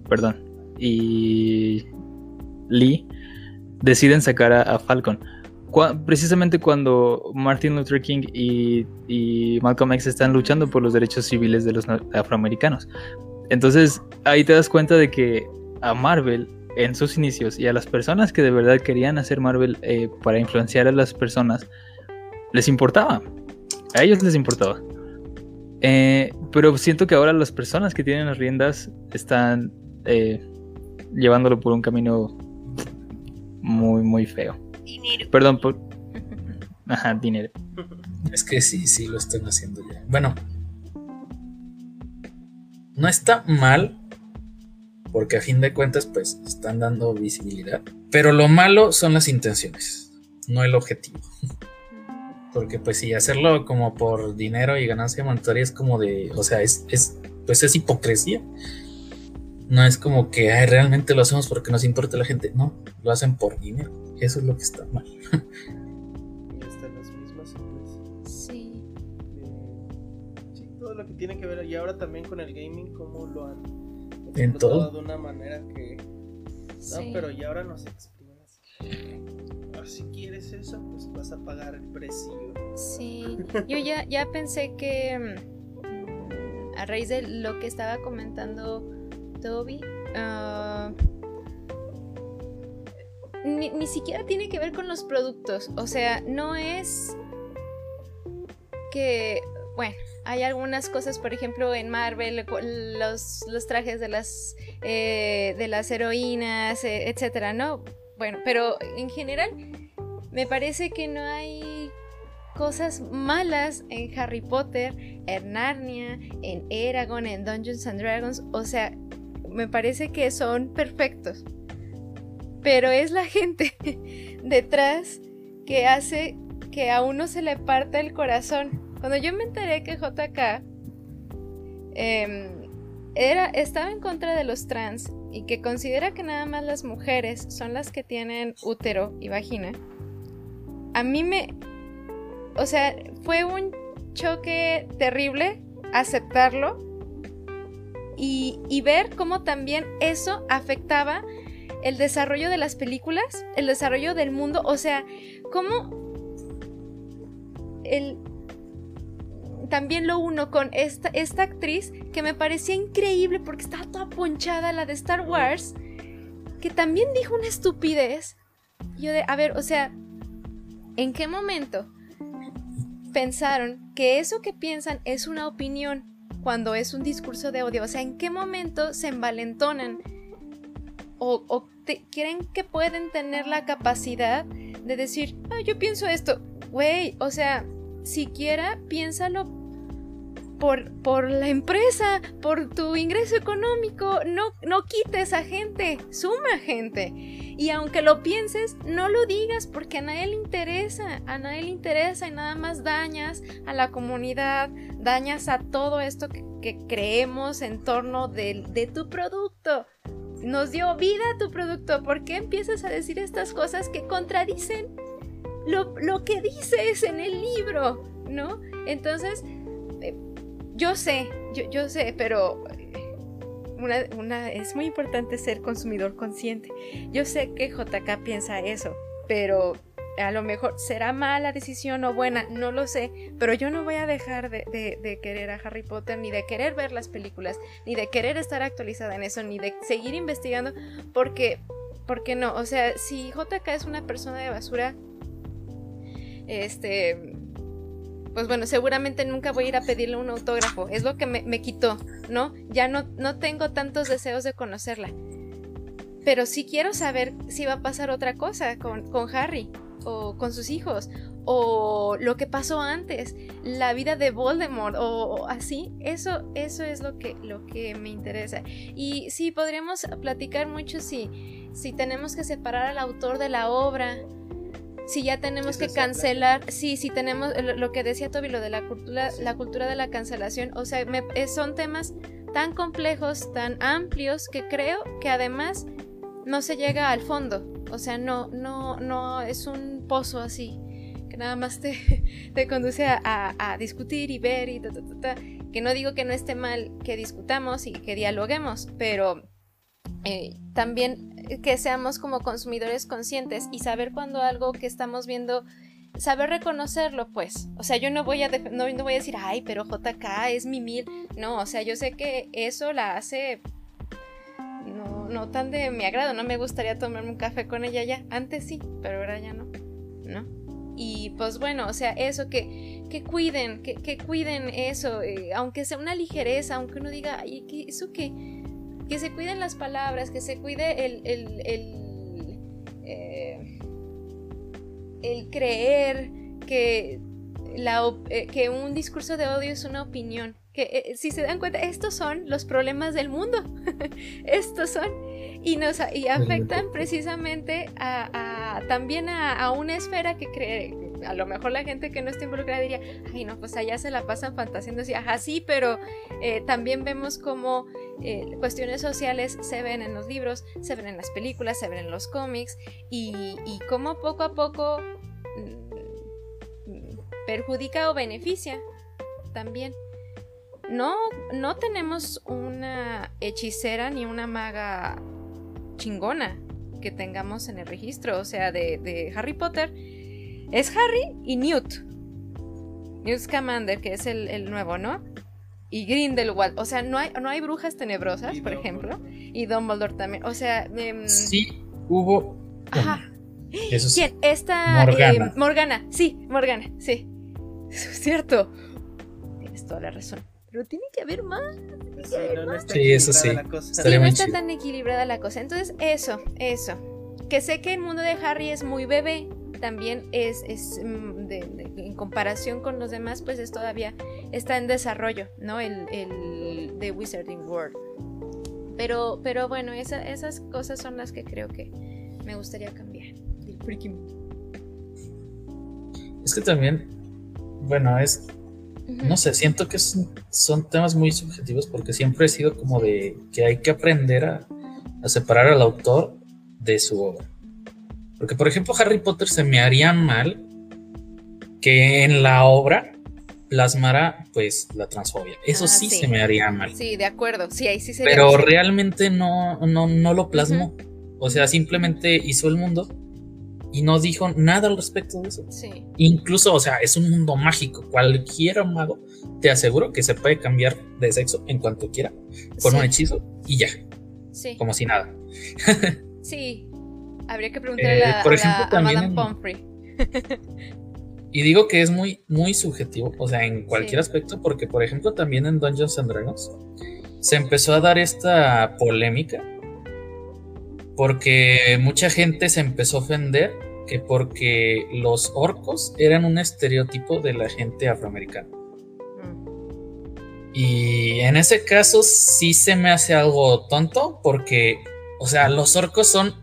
Perdón. Y. Lee deciden sacar a Falcon precisamente cuando Martin Luther King y, Malcolm X están luchando por los derechos civiles de los afroamericanos. Entonces ahí te das cuenta de que a Marvel en sus inicios y a las personas que de verdad querían hacer Marvel eh, para influenciar a las personas, les importaba. A ellos les importaba. Eh, pero siento que ahora las personas que tienen las riendas están eh, llevándolo por un camino muy, muy feo. Perdón por. Ajá, dinero. Es que sí, sí, lo están haciendo ya. Bueno, no está mal, porque a fin de cuentas, pues están dando visibilidad. Pero lo malo son las intenciones, no el objetivo. Porque, pues, sí, hacerlo como por dinero y ganancia monetaria es como de. O sea, es, es pues es hipocresía. No es como que realmente lo hacemos porque nos importa la gente. No, lo hacen por dinero. Eso es lo que está mal. y hasta las mismas. Sí. sí, todo lo que tiene que ver. Y ahora también con el gaming, cómo lo han en todo de una manera que. No, pero y ahora nos. Ah, si quieres eso, pues vas a pagar el precio. Sí, yo ya, ya pensé que mm, a raíz de lo que estaba comentando Toby, uh, ni, siquiera tiene que ver con los productos. O sea, no es que, bueno, hay algunas cosas, por ejemplo, en Marvel, los, los trajes de las, eh, de las heroínas, eh, etcétera, ¿no? Bueno, pero en general, me parece que no hay cosas malas en Harry Potter, en Narnia, en Eragon, en Dungeons and Dragons. O sea, me parece que son perfectos pero es la gente detrás que hace que a uno se le parta el corazón. Cuando yo me enteré que JK em, era, estaba en contra de los trans y que considera que nada más las mujeres son las que tienen útero y vagina, a mí me... O sea, fue un choque terrible aceptarlo y, y ver cómo también eso afectaba el desarrollo de las películas, el desarrollo del mundo, o sea, cómo el también lo uno con esta, esta actriz que me parecía increíble porque estaba toda ponchada, la de Star Wars, que también dijo una estupidez. Yo de, a ver, o sea, ¿en qué momento pensaron que eso que piensan es una opinión cuando es un discurso de odio? O sea, ¿en qué momento se envalentonan? ¿O, o creen que pueden tener la capacidad de decir, ah, yo pienso esto? Güey, o sea, siquiera piénsalo por, por la empresa, por tu ingreso económico. No, no quites a gente, suma gente. Y aunque lo pienses, no lo digas porque a nadie le interesa, a nadie le interesa y nada más dañas a la comunidad, dañas a todo esto que, creemos en torno de, de tu producto. Nos dio vida tu producto. ¿Por qué empiezas a decir estas cosas que contradicen lo, lo que dices en el libro? ¿No? Entonces, yo sé, yo, yo sé, pero eh, una, una, es muy importante ser consumidor consciente. Yo sé que JK piensa eso, pero a lo mejor será mala decisión o buena, no lo sé, pero yo no voy a dejar de, de, querer a Harry Potter, ni de querer ver las películas, ni de querer estar actualizada en eso, ni de seguir investigando, porque, porque no, o sea, si JK es una persona de basura, este, pues bueno, seguramente nunca voy a ir a pedirle un autógrafo. Es lo que me, quitó, ¿no? Ya no, no tengo tantos deseos de conocerla. Pero sí quiero saber si va a pasar otra cosa con, con Harry o con sus hijos o lo que pasó antes, la vida de Voldemort o, así, eso, eso es lo que, lo que me interesa. Y sí, podríamos platicar mucho si, si tenemos que separar al autor de la obra si ya tenemos que cancelar, sí, si tenemos lo que decía Toby, lo de la cultura, la cultura de la cancelación, o sea, eh, son temas tan complejos, tan amplios, que creo que además no se llega al fondo, o sea, no, no, no es un pozo así, que nada más te, te conduce a, discutir y ver y ta, ta, ta, que no digo que no esté mal que discutamos y que dialoguemos, pero eh, también que seamos como consumidores conscientes y saber cuando algo que estamos viendo saber reconocerlo, pues. O sea, yo no voy a no, voy a decir, ay, pero JK es mi mil. No, o sea, yo sé que eso la hace no, no tan de mi agrado. No me gustaría tomarme un café con ella ya. Antes sí, pero ahora ya no. ¿No? Y pues bueno, o sea, eso que, que cuiden, que, que cuiden eso, eh, aunque sea una ligereza, aunque uno diga, ay, ¿qué, ¿eso qué? Que se cuiden las palabras, que se cuide el, el, el, eh, el creer que, la, eh, que un discurso de odio es una opinión. Que eh, si se dan cuenta, estos son los problemas del mundo. estos son. Y, nos, y afectan precisamente a, también a, una esfera que cree, a lo mejor la gente que no está involucrada diría, ay no, pues allá se la pasan fantaseando así, sí, pero también vemos como eh, cuestiones sociales se ven en los libros, se ven en las películas, se ven en los cómics y, y cómo poco a poco mm, perjudica o beneficia también. No, no tenemos una hechicera ni una maga chingona que tengamos en el registro, o sea, de, Harry Potter. Es Harry y Newt. Newt Scamander, que es el, el nuevo, ¿no? y Grindelwald. O sea, no hay, no hay brujas tenebrosas, por ejemplo. Y Dumbledore también. O sea. Em, sí, hubo. Ajá. ¿Quién? Esta. Morgana. Eh, Morgana. Sí, Morgana. Sí. es cierto. Tienes toda la razón. Pero tiene que haber más. sí, eso sí. no está tan equilibrada la cosa. Entonces, eso, eso. Que sé que el mundo de Harry es muy bebé también es, mm, en comparación con los demás, pues es todavía está en desarrollo, ¿no? El, el de Wizarding World. Pero, pero bueno, esas cosas son las que creo que me gustaría cambiar. Es que también, bueno, es, no sé, siento que son temas muy subjetivos porque siempre he sido como de que hay que aprender a separar al autor de su obra. Porque, por ejemplo, Harry Potter se me haría mal que en la obra plasmara, pues, la transfobia. Eso ah, sí, se me haría mal. Sí, de acuerdo. Sí, ahí sí Pero realmente no, no, no lo plasmo. O sea, simplemente hizo el mundo y no dijo nada al respecto de eso. Sí. Incluso, o sea, es un mundo mágico. Cualquier mago te aseguro que se puede cambiar de sexo en cuanto quiera con Sí. un hechizo y ya, Sí. como si nada. Sí. Habría que preguntarle Eh, a, por a ejemplo, la- a también Madame Pomfrey. Y digo que es muy, muy subjetivo, o sea, en cualquier Sí. aspecto, porque por ejemplo también en Dungeons and Dragons se empezó a dar esta polémica porque mucha gente se empezó a ofender que porque los orcos eran un estereotipo de la gente afroamericana. Mm. Y en ese caso sí se me hace algo tonto porque, o sea, los orcos son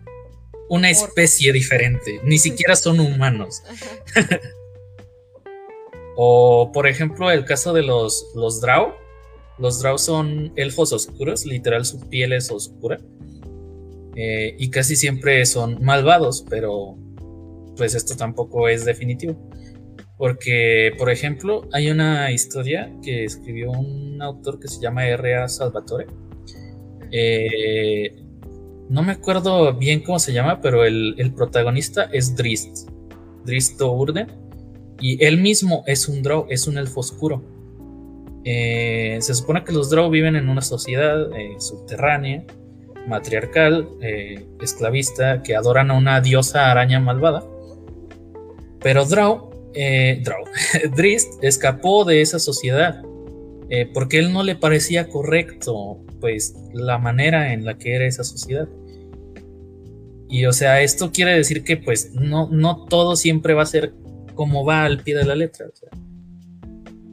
una especie diferente, ni siquiera son humanos. O, por ejemplo, el caso de los, los Drow. Los Drow son elfos oscuros, literal su piel es oscura. Eh, y casi siempre son malvados, pero pues esto tampoco es definitivo. Porque, por ejemplo, hay una historia que escribió un autor que se llama R.A. Salvatore. Eh, no me acuerdo bien cómo se llama, pero el, protagonista es Drist. Drist Do'Urden. Y él mismo es un Drow, es un elfo oscuro. Eh, se supone que los Drow viven en una sociedad eh, subterránea, matriarcal, eh, esclavista, que adoran a una diosa araña malvada. Pero Drow, Drow, Drist escapó de esa sociedad porque él no le parecía correcto, pues, la manera en la que era esa sociedad. Y o sea, esto quiere decir que pues no, no todo siempre va a ser como va al pie de la letra. o sea.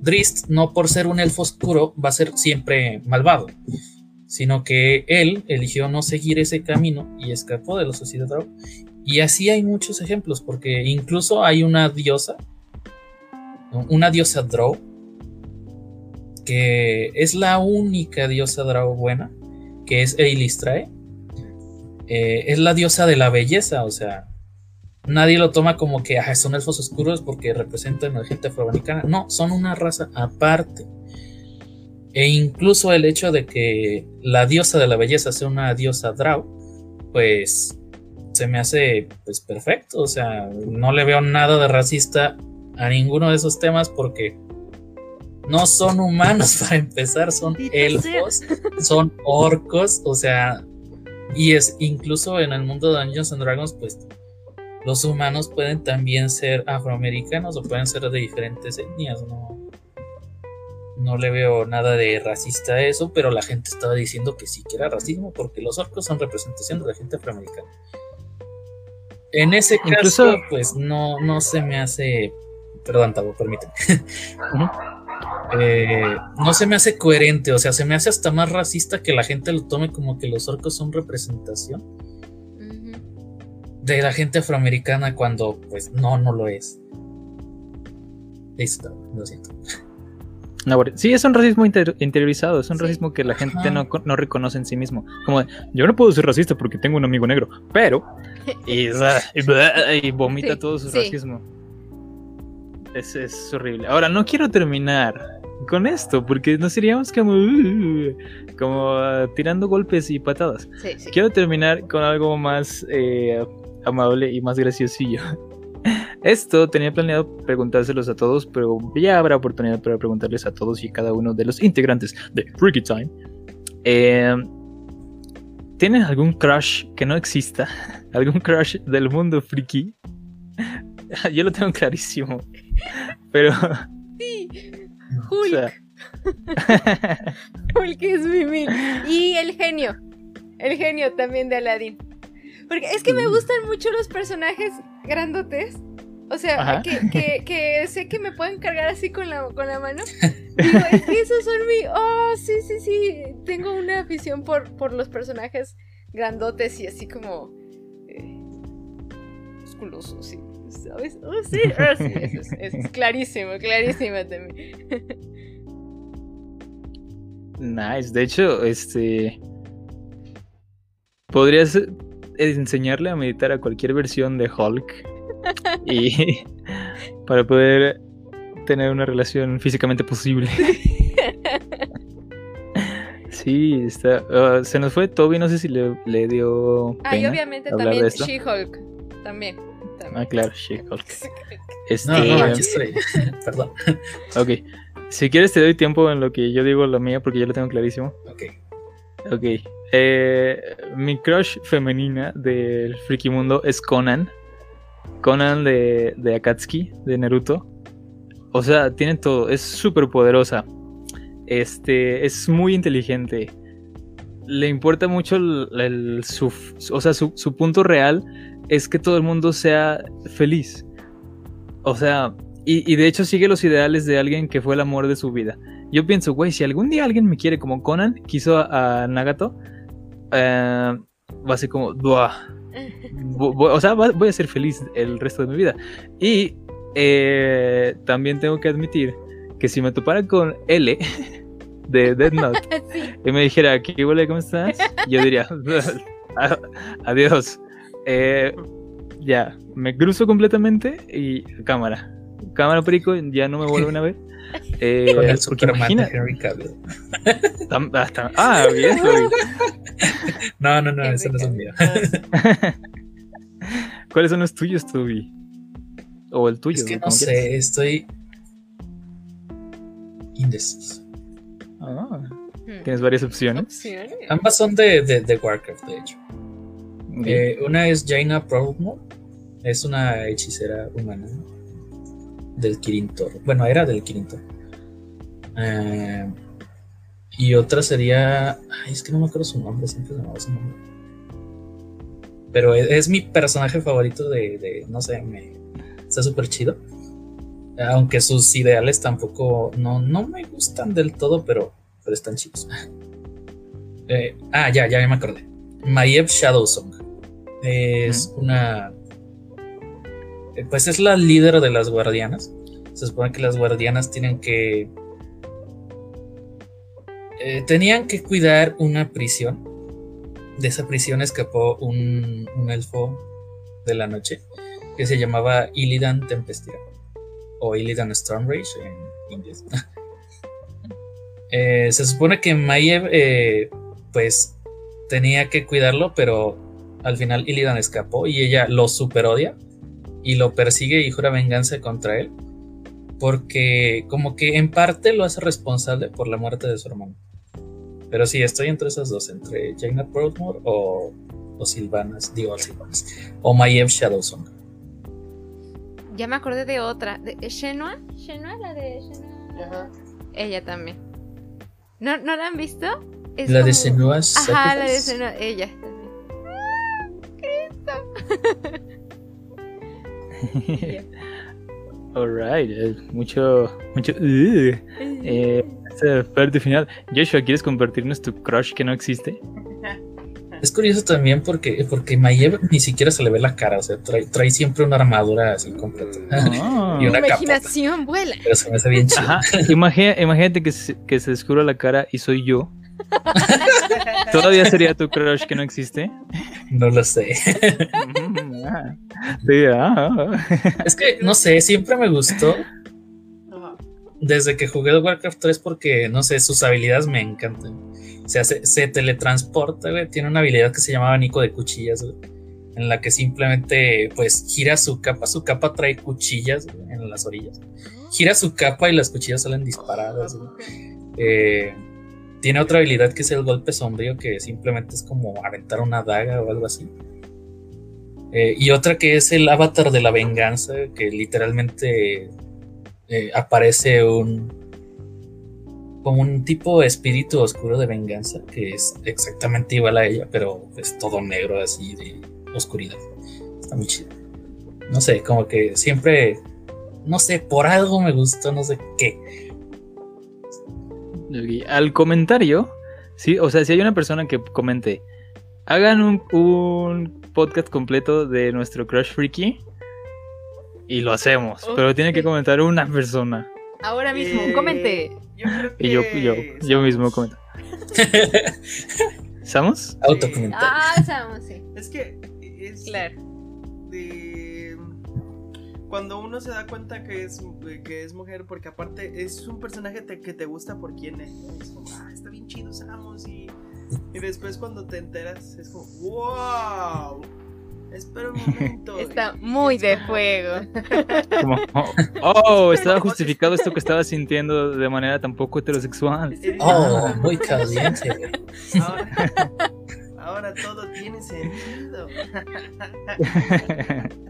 Drist, no por ser un elfo oscuro, va a ser siempre malvado, sino que él eligió no seguir ese camino y escapó de la sociedad. Y así hay muchos ejemplos, porque incluso hay una diosa, una diosa Drow, que es la única diosa Drow buena, que es Eilistrae. Eh, es la diosa de la belleza, o sea, nadie lo toma como que "Ah, son elfos oscuros porque representan a la gente afroamericana. No, son una raza aparte. E incluso el hecho de que la diosa de la belleza sea una diosa Drow, pues se me hace pues perfecto. O sea, no le veo nada de racista a ninguno de esos temas porque no son humanos para empezar, son elfos, son orcos, o sea, y es incluso en el mundo de Dungeons and Dragons, pues los humanos pueden también ser afroamericanos o pueden ser de diferentes etnias, no, no le veo nada de racista a eso, pero la gente estaba diciendo que sí que era racismo porque los orcos son representación de la gente afroamericana. En ese caso, Incluso- pues no, no se me hace. Perdón, Tabo, permíteme. Eh, no se me hace coherente, o sea, se me hace hasta más racista que la gente lo tome como que los orcos son representación de la gente afroamericana cuando pues no, no lo es. Listo, lo siento. No, sí, es un racismo inter- interiorizado, es un Sí. racismo que la gente no, no reconoce en sí mismo. Como de, yo no puedo ser racista porque tengo un amigo negro, pero... Y, y vomita Sí, todo su sí. racismo. Es, es horrible. Ahora, no quiero terminar con esto porque nos seríamos como... uh, como uh, tirando golpes y patadas. Sí, sí. Quiero terminar con algo más eh, amable y más graciosillo. Esto tenía planeado preguntárselos a todos, pero ya habrá oportunidad para preguntarles a todos y cada uno de los integrantes de Freaky Time. Eh, ¿Tienen algún crush que no exista? ¿Algún crush del mundo friki? Yo lo tengo clarísimo. Pero. Sí. O Hulk, sea, Hulk es mi mil. Y el genio. El genio también de Aladdin. Porque es que me gustan mucho los personajes grandotes. O sea, que, que, que sé que me pueden cargar así con la, con la mano. Digo, es que esos son mi. Oh, sí, sí, sí. Tengo una afición por, por los personajes grandotes y así como. Eh, musculosos, sí. ¿Sabes? Oh, sí, oh, sí, eso es, eso es clarísimo, clarísimo también. Nice. De hecho, este. Podrías enseñarle a meditar a cualquier versión de Hulk. Y. Para poder tener una relación físicamente posible. Sí, está. ah, se nos fue Toby, no sé si le, le dio. Ah, y obviamente también. She-Hulk. También. Ah, claro, She-Hulk. Este, No, no, aquí estoy. Perdón. Ok. Si quieres te doy tiempo en lo que yo digo lo mío porque yo lo tengo clarísimo. Ok. Ok. Eh, mi crush femenina del friki mundo es Conan. Conan de, de Akatsuki, de Naruto. O sea, tiene todo. Es súper poderosa. Este, es muy inteligente. Le importa mucho el, el- su, o sea, su, su punto real es que todo el mundo sea feliz. O sea, y, y de hecho sigue los ideales de alguien que fue el amor de su vida. Yo pienso, güey, si algún día alguien me quiere como Conan quiso a, a Nagato, eh, va a ser como, "Buah". O sea, va- voy a ser feliz el resto de mi vida. Y eh, también tengo que admitir que si me topara con L de Dead Note Sí. y me dijera, ¿qué huele? ¿Cómo estás? Yo diría, "A- adiós. Eh, ya, me cruzo completamente y cámara. Cámara perico, ya no me vuelven a ver. Eh, Con el Superman imagina- de Henry Cavill. tam- hasta- ah, bien. No, no, no, ese no es el mío. ¿Cuáles son los tuyos, Tubi? O el tuyo. Es que no sé, estoy indeciso. Ah, Hmm. Tienes varias opciones. Opciones. Ambas son de, de, de Warcraft, de hecho. Eh, una es Jaina Proudmoore, es una hechicera humana del Kirintor. Bueno, era del Kirintor. Eh, y otra sería. Ay, es que no me acuerdo su nombre, siempre se me su nombre. Pero es, es mi personaje favorito de, de- no sé, me, está súper chido. Aunque sus ideales tampoco, no, no me gustan del todo, pero, pero están chidos. Eh, ah, ya, ya me acordé. Maiev Shadowsong. Es una. Pues es la líder de las guardianas. Se supone que las guardianas tienen que. eh, tenían que cuidar una prisión. De esa prisión escapó un, un elfo de la noche que se llamaba Illidan Tempestira o Illidan Stormrage en inglés. Eh, se supone que Maiev eh, pues tenía que cuidarlo, pero al final Illidan escapó y ella lo super odia y lo persigue y jura venganza contra él porque como que en parte lo hace responsable por la muerte de su hermano. Pero sí, estoy entre esas dos, entre Jaina Proudmoore o, o Sylvanas, digo Sylvanas, o Maiev Shadowsong. Ya me acordé de otra. ¿De Shenua? ¿Shenua? La de Shenua. Ajá. Ella también. ¿No, ¿No la han visto? Es La de como- Senua Ajá, la de. Senua. Ella también. Alright, eh, mucho, mucho. uh, eh, esa parte final. Joshua, ¿quieres compartirnos tu crush que no existe? Es curioso también porque, porque Maiev ni siquiera se le ve la cara, o sea, trae, trae siempre una armadura así completa. Ah. Y una capota. imaginación vuela. Pero se me hace bien chido. Imagínate que se, que se descubra la cara y soy yo. ¿Todavía sería tu crush que no existe? No lo sé. Sí, ah, ah. Es que, no sé, siempre me gustó desde que jugué Warcraft 3 porque, no sé, sus habilidades me encantan. O sea, se, se teletransporta, güey. Tiene una habilidad que se llama abanico de cuchillas, güey. En la que simplemente, pues, gira su capa. Su capa trae cuchillas güey, en las orillas. Gira su capa y las cuchillas salen disparadas, güey. Eh, tiene otra habilidad que es el golpe sombrío, que simplemente es como aventar una daga o algo así. Eh, y otra que es el avatar de la venganza, que literalmente eh, aparece un como un tipo espíritu oscuro de venganza, que es exactamente igual a ella, pero es todo negro así de oscuridad. Está muy chido. No sé, como que siempre, no sé, por algo me gustó, no sé qué. Al comentario, sí, o sea, si hay una persona que comente, hagan un, un podcast completo de nuestro Crush Freaky y lo hacemos, pero tiene que comentar una persona. Ahora mismo, Eh, comente. Yo creo Y yo, yo, yo mismo comento. ¿Estamos? Autocomentario. Ah, Samus, sí. Es que es Claro. de cuando uno se da cuenta que es, que es mujer, porque aparte es un personaje te- que te gusta por quién es. ¿no? Es como, ah, está bien chido Samus. Y, y después cuando te enteras, es como, wow. Espera un momento. Está Y- y muy es de como- fuego. Como, oh, oh, estaba justificado esto que estaba sintiendo de manera tan poco heterosexual. Oh, muy caliente. Ahora, ahora todo tiene sentido.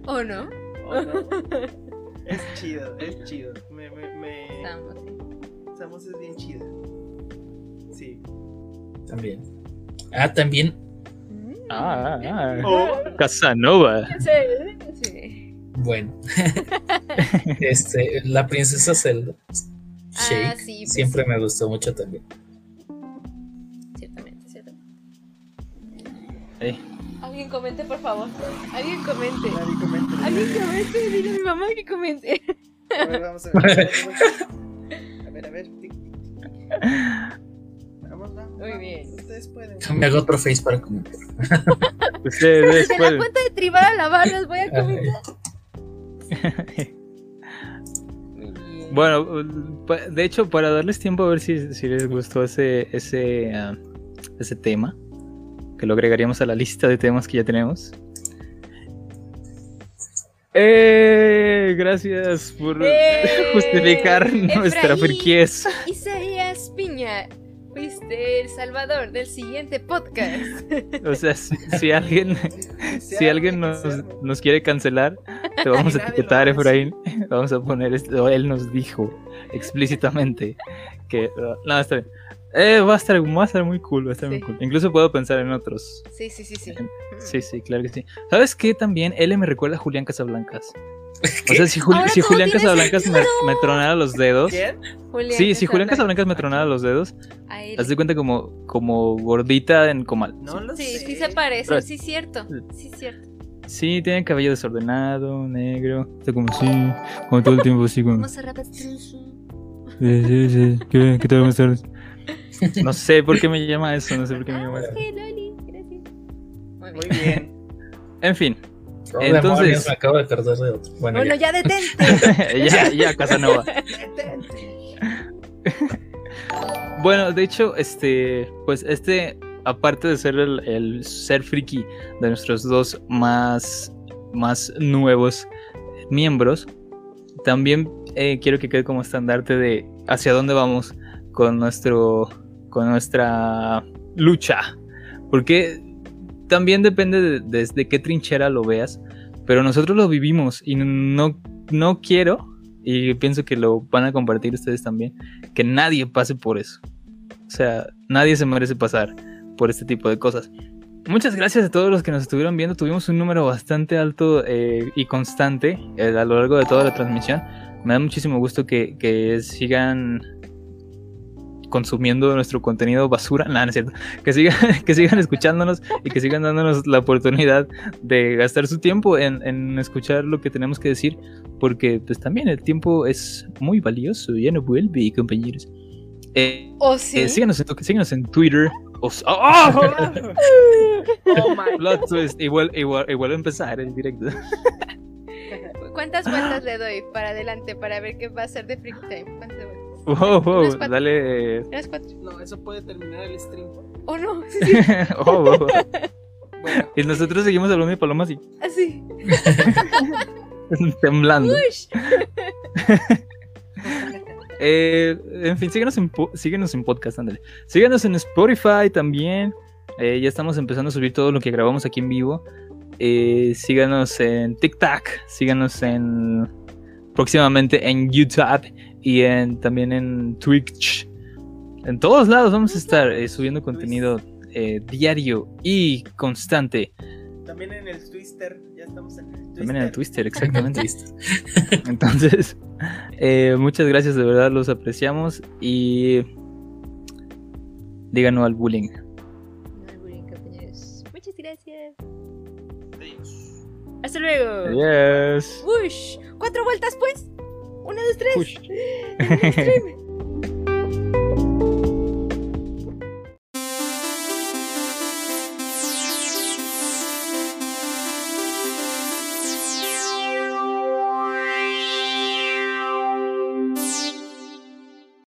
¿O no? Es chido, es chido. Me, me, me... Estamos, sí. Samus es bien chida. Sí. También. Ah, también. Mm. Ah, ah, Oh. Casanova. Sí, sí. Bueno. este, la princesa Zelda. Shake. Ah, sí, pues siempre sí. me gustó mucho también. Ciertamente, ciertamente. Ey, Alguien comente, por favor. Alguien comente. Nadie comenta. Alguien comente. Dile a mi mamá que comente. A ver, vamos a ver. A ver, a ver. Vamos, vamos. Muy bien. Ustedes pueden. Me hago otro face para comentar. ustedes De la pueden. cuenta de Tribal a la barra les voy a comentar. Muy bien. Bueno, de hecho, para darles tiempo a ver si, si les gustó ese, ese, ah, ese tema, que lo agregaríamos a la lista de temas que ya tenemos. Eh, gracias por ¡Eh! justificar nuestra Efraín. friquiez. Isaías Piña, fuiste el salvador del siguiente podcast. O sea, si, si alguien, si alguien nos, nos quiere cancelar, te vamos a etiquetar. Efraín. Vamos a poner esto. Él nos dijo explícitamente que. no, está bien. Eh, va a estar, va a estar muy cool, va a estar muy Sí. cool. Incluso puedo pensar en otros. Sí, sí, sí, sí. Sí, sí, claro que sí. ¿Sabes qué? También él me recuerda a Julián Casablancas. O sea, si, Juli- Ahora si todo Julián Casablancas me, me tronara los dedos. ¿Quién? Julián Sí, si Julián Casablancas. Me tronara los dedos, haz de cuenta como, como gordita en comal. No lo Sí, sé. sí se parecen, Pero- sí, cierto. Sí, cierto. Sí, tiene cabello desordenado, negro. Está como así, como todo el tiempo así como. Sí, sí, sí. ¿Qué, qué tal? Buenas tardes. No sé por qué me llama eso, no sé por qué me llama es eso. que Loli, gracias. Muy bien. En fin, Oh, Entonces- demonios, me acabo de perder de otro. Bueno, Bueno, ya. ya detente. ya, ya, Casanova. Bueno, de hecho, este, pues este, aparte de ser el, el ser friki de nuestros dos más, más nuevos miembros, también eh, quiero que quede como estandarte de hacia dónde vamos con nuestro, con nuestra lucha, porque también depende de- desde qué trinchera lo veas, pero nosotros lo vivimos y no, no quiero y pienso que lo van a compartir ustedes también, que nadie pase por eso. O sea, nadie se merece pasar por este tipo de cosas. Muchas gracias a todos los que nos estuvieron viendo. Tuvimos un número bastante alto eh, y constante eh, a lo largo de toda la transmisión. Me da muchísimo gusto que sigan consumiendo nuestro contenido basura. Nada, no es cierto. Que sigan, que sigan escuchándonos y que sigan dándonos la oportunidad de gastar su tiempo en, en escuchar lo que tenemos que decir. Porque pues también el tiempo es muy valioso. Ya no vuelve, compañeros. Eh, ¿O sí? eh, síganos, en, síganos en Twitter. O s- ¡Oh! Oh my Plot twist. Y vuelve a empezar el directo. ¿Cuántas vueltas le doy para adelante para ver qué va a ser de Freak Time? Wow, wow, dale. cuatro. No, eso puede terminar el stream. ¿O no? Sí, sí, oh, wow. Bueno, Y nosotros seguimos hablando de palomas y así. temblando. Ush. Eh, en fin, síguenos en, síguenos en podcast, ándale. Síganos en Spotify también. Eh, ya estamos empezando a subir todo lo que grabamos aquí en vivo. Eh, síganos en TikTok. Síganos en. Próximamente en YouTube. Y en, también en Twitch. En todos lados vamos a estar eh, subiendo contenido eh, diario y constante. también en el Twister. Ya estamos en el Twister. También en el Twister, exactamente. Entonces, eh, muchas gracias, de verdad los apreciamos y díganos al bullying. Muy bien, compañeros. Muchas gracias. Adiós. Hasta luego. Yes. Ush. Cuatro vueltas, pues. Uno, dos, tres.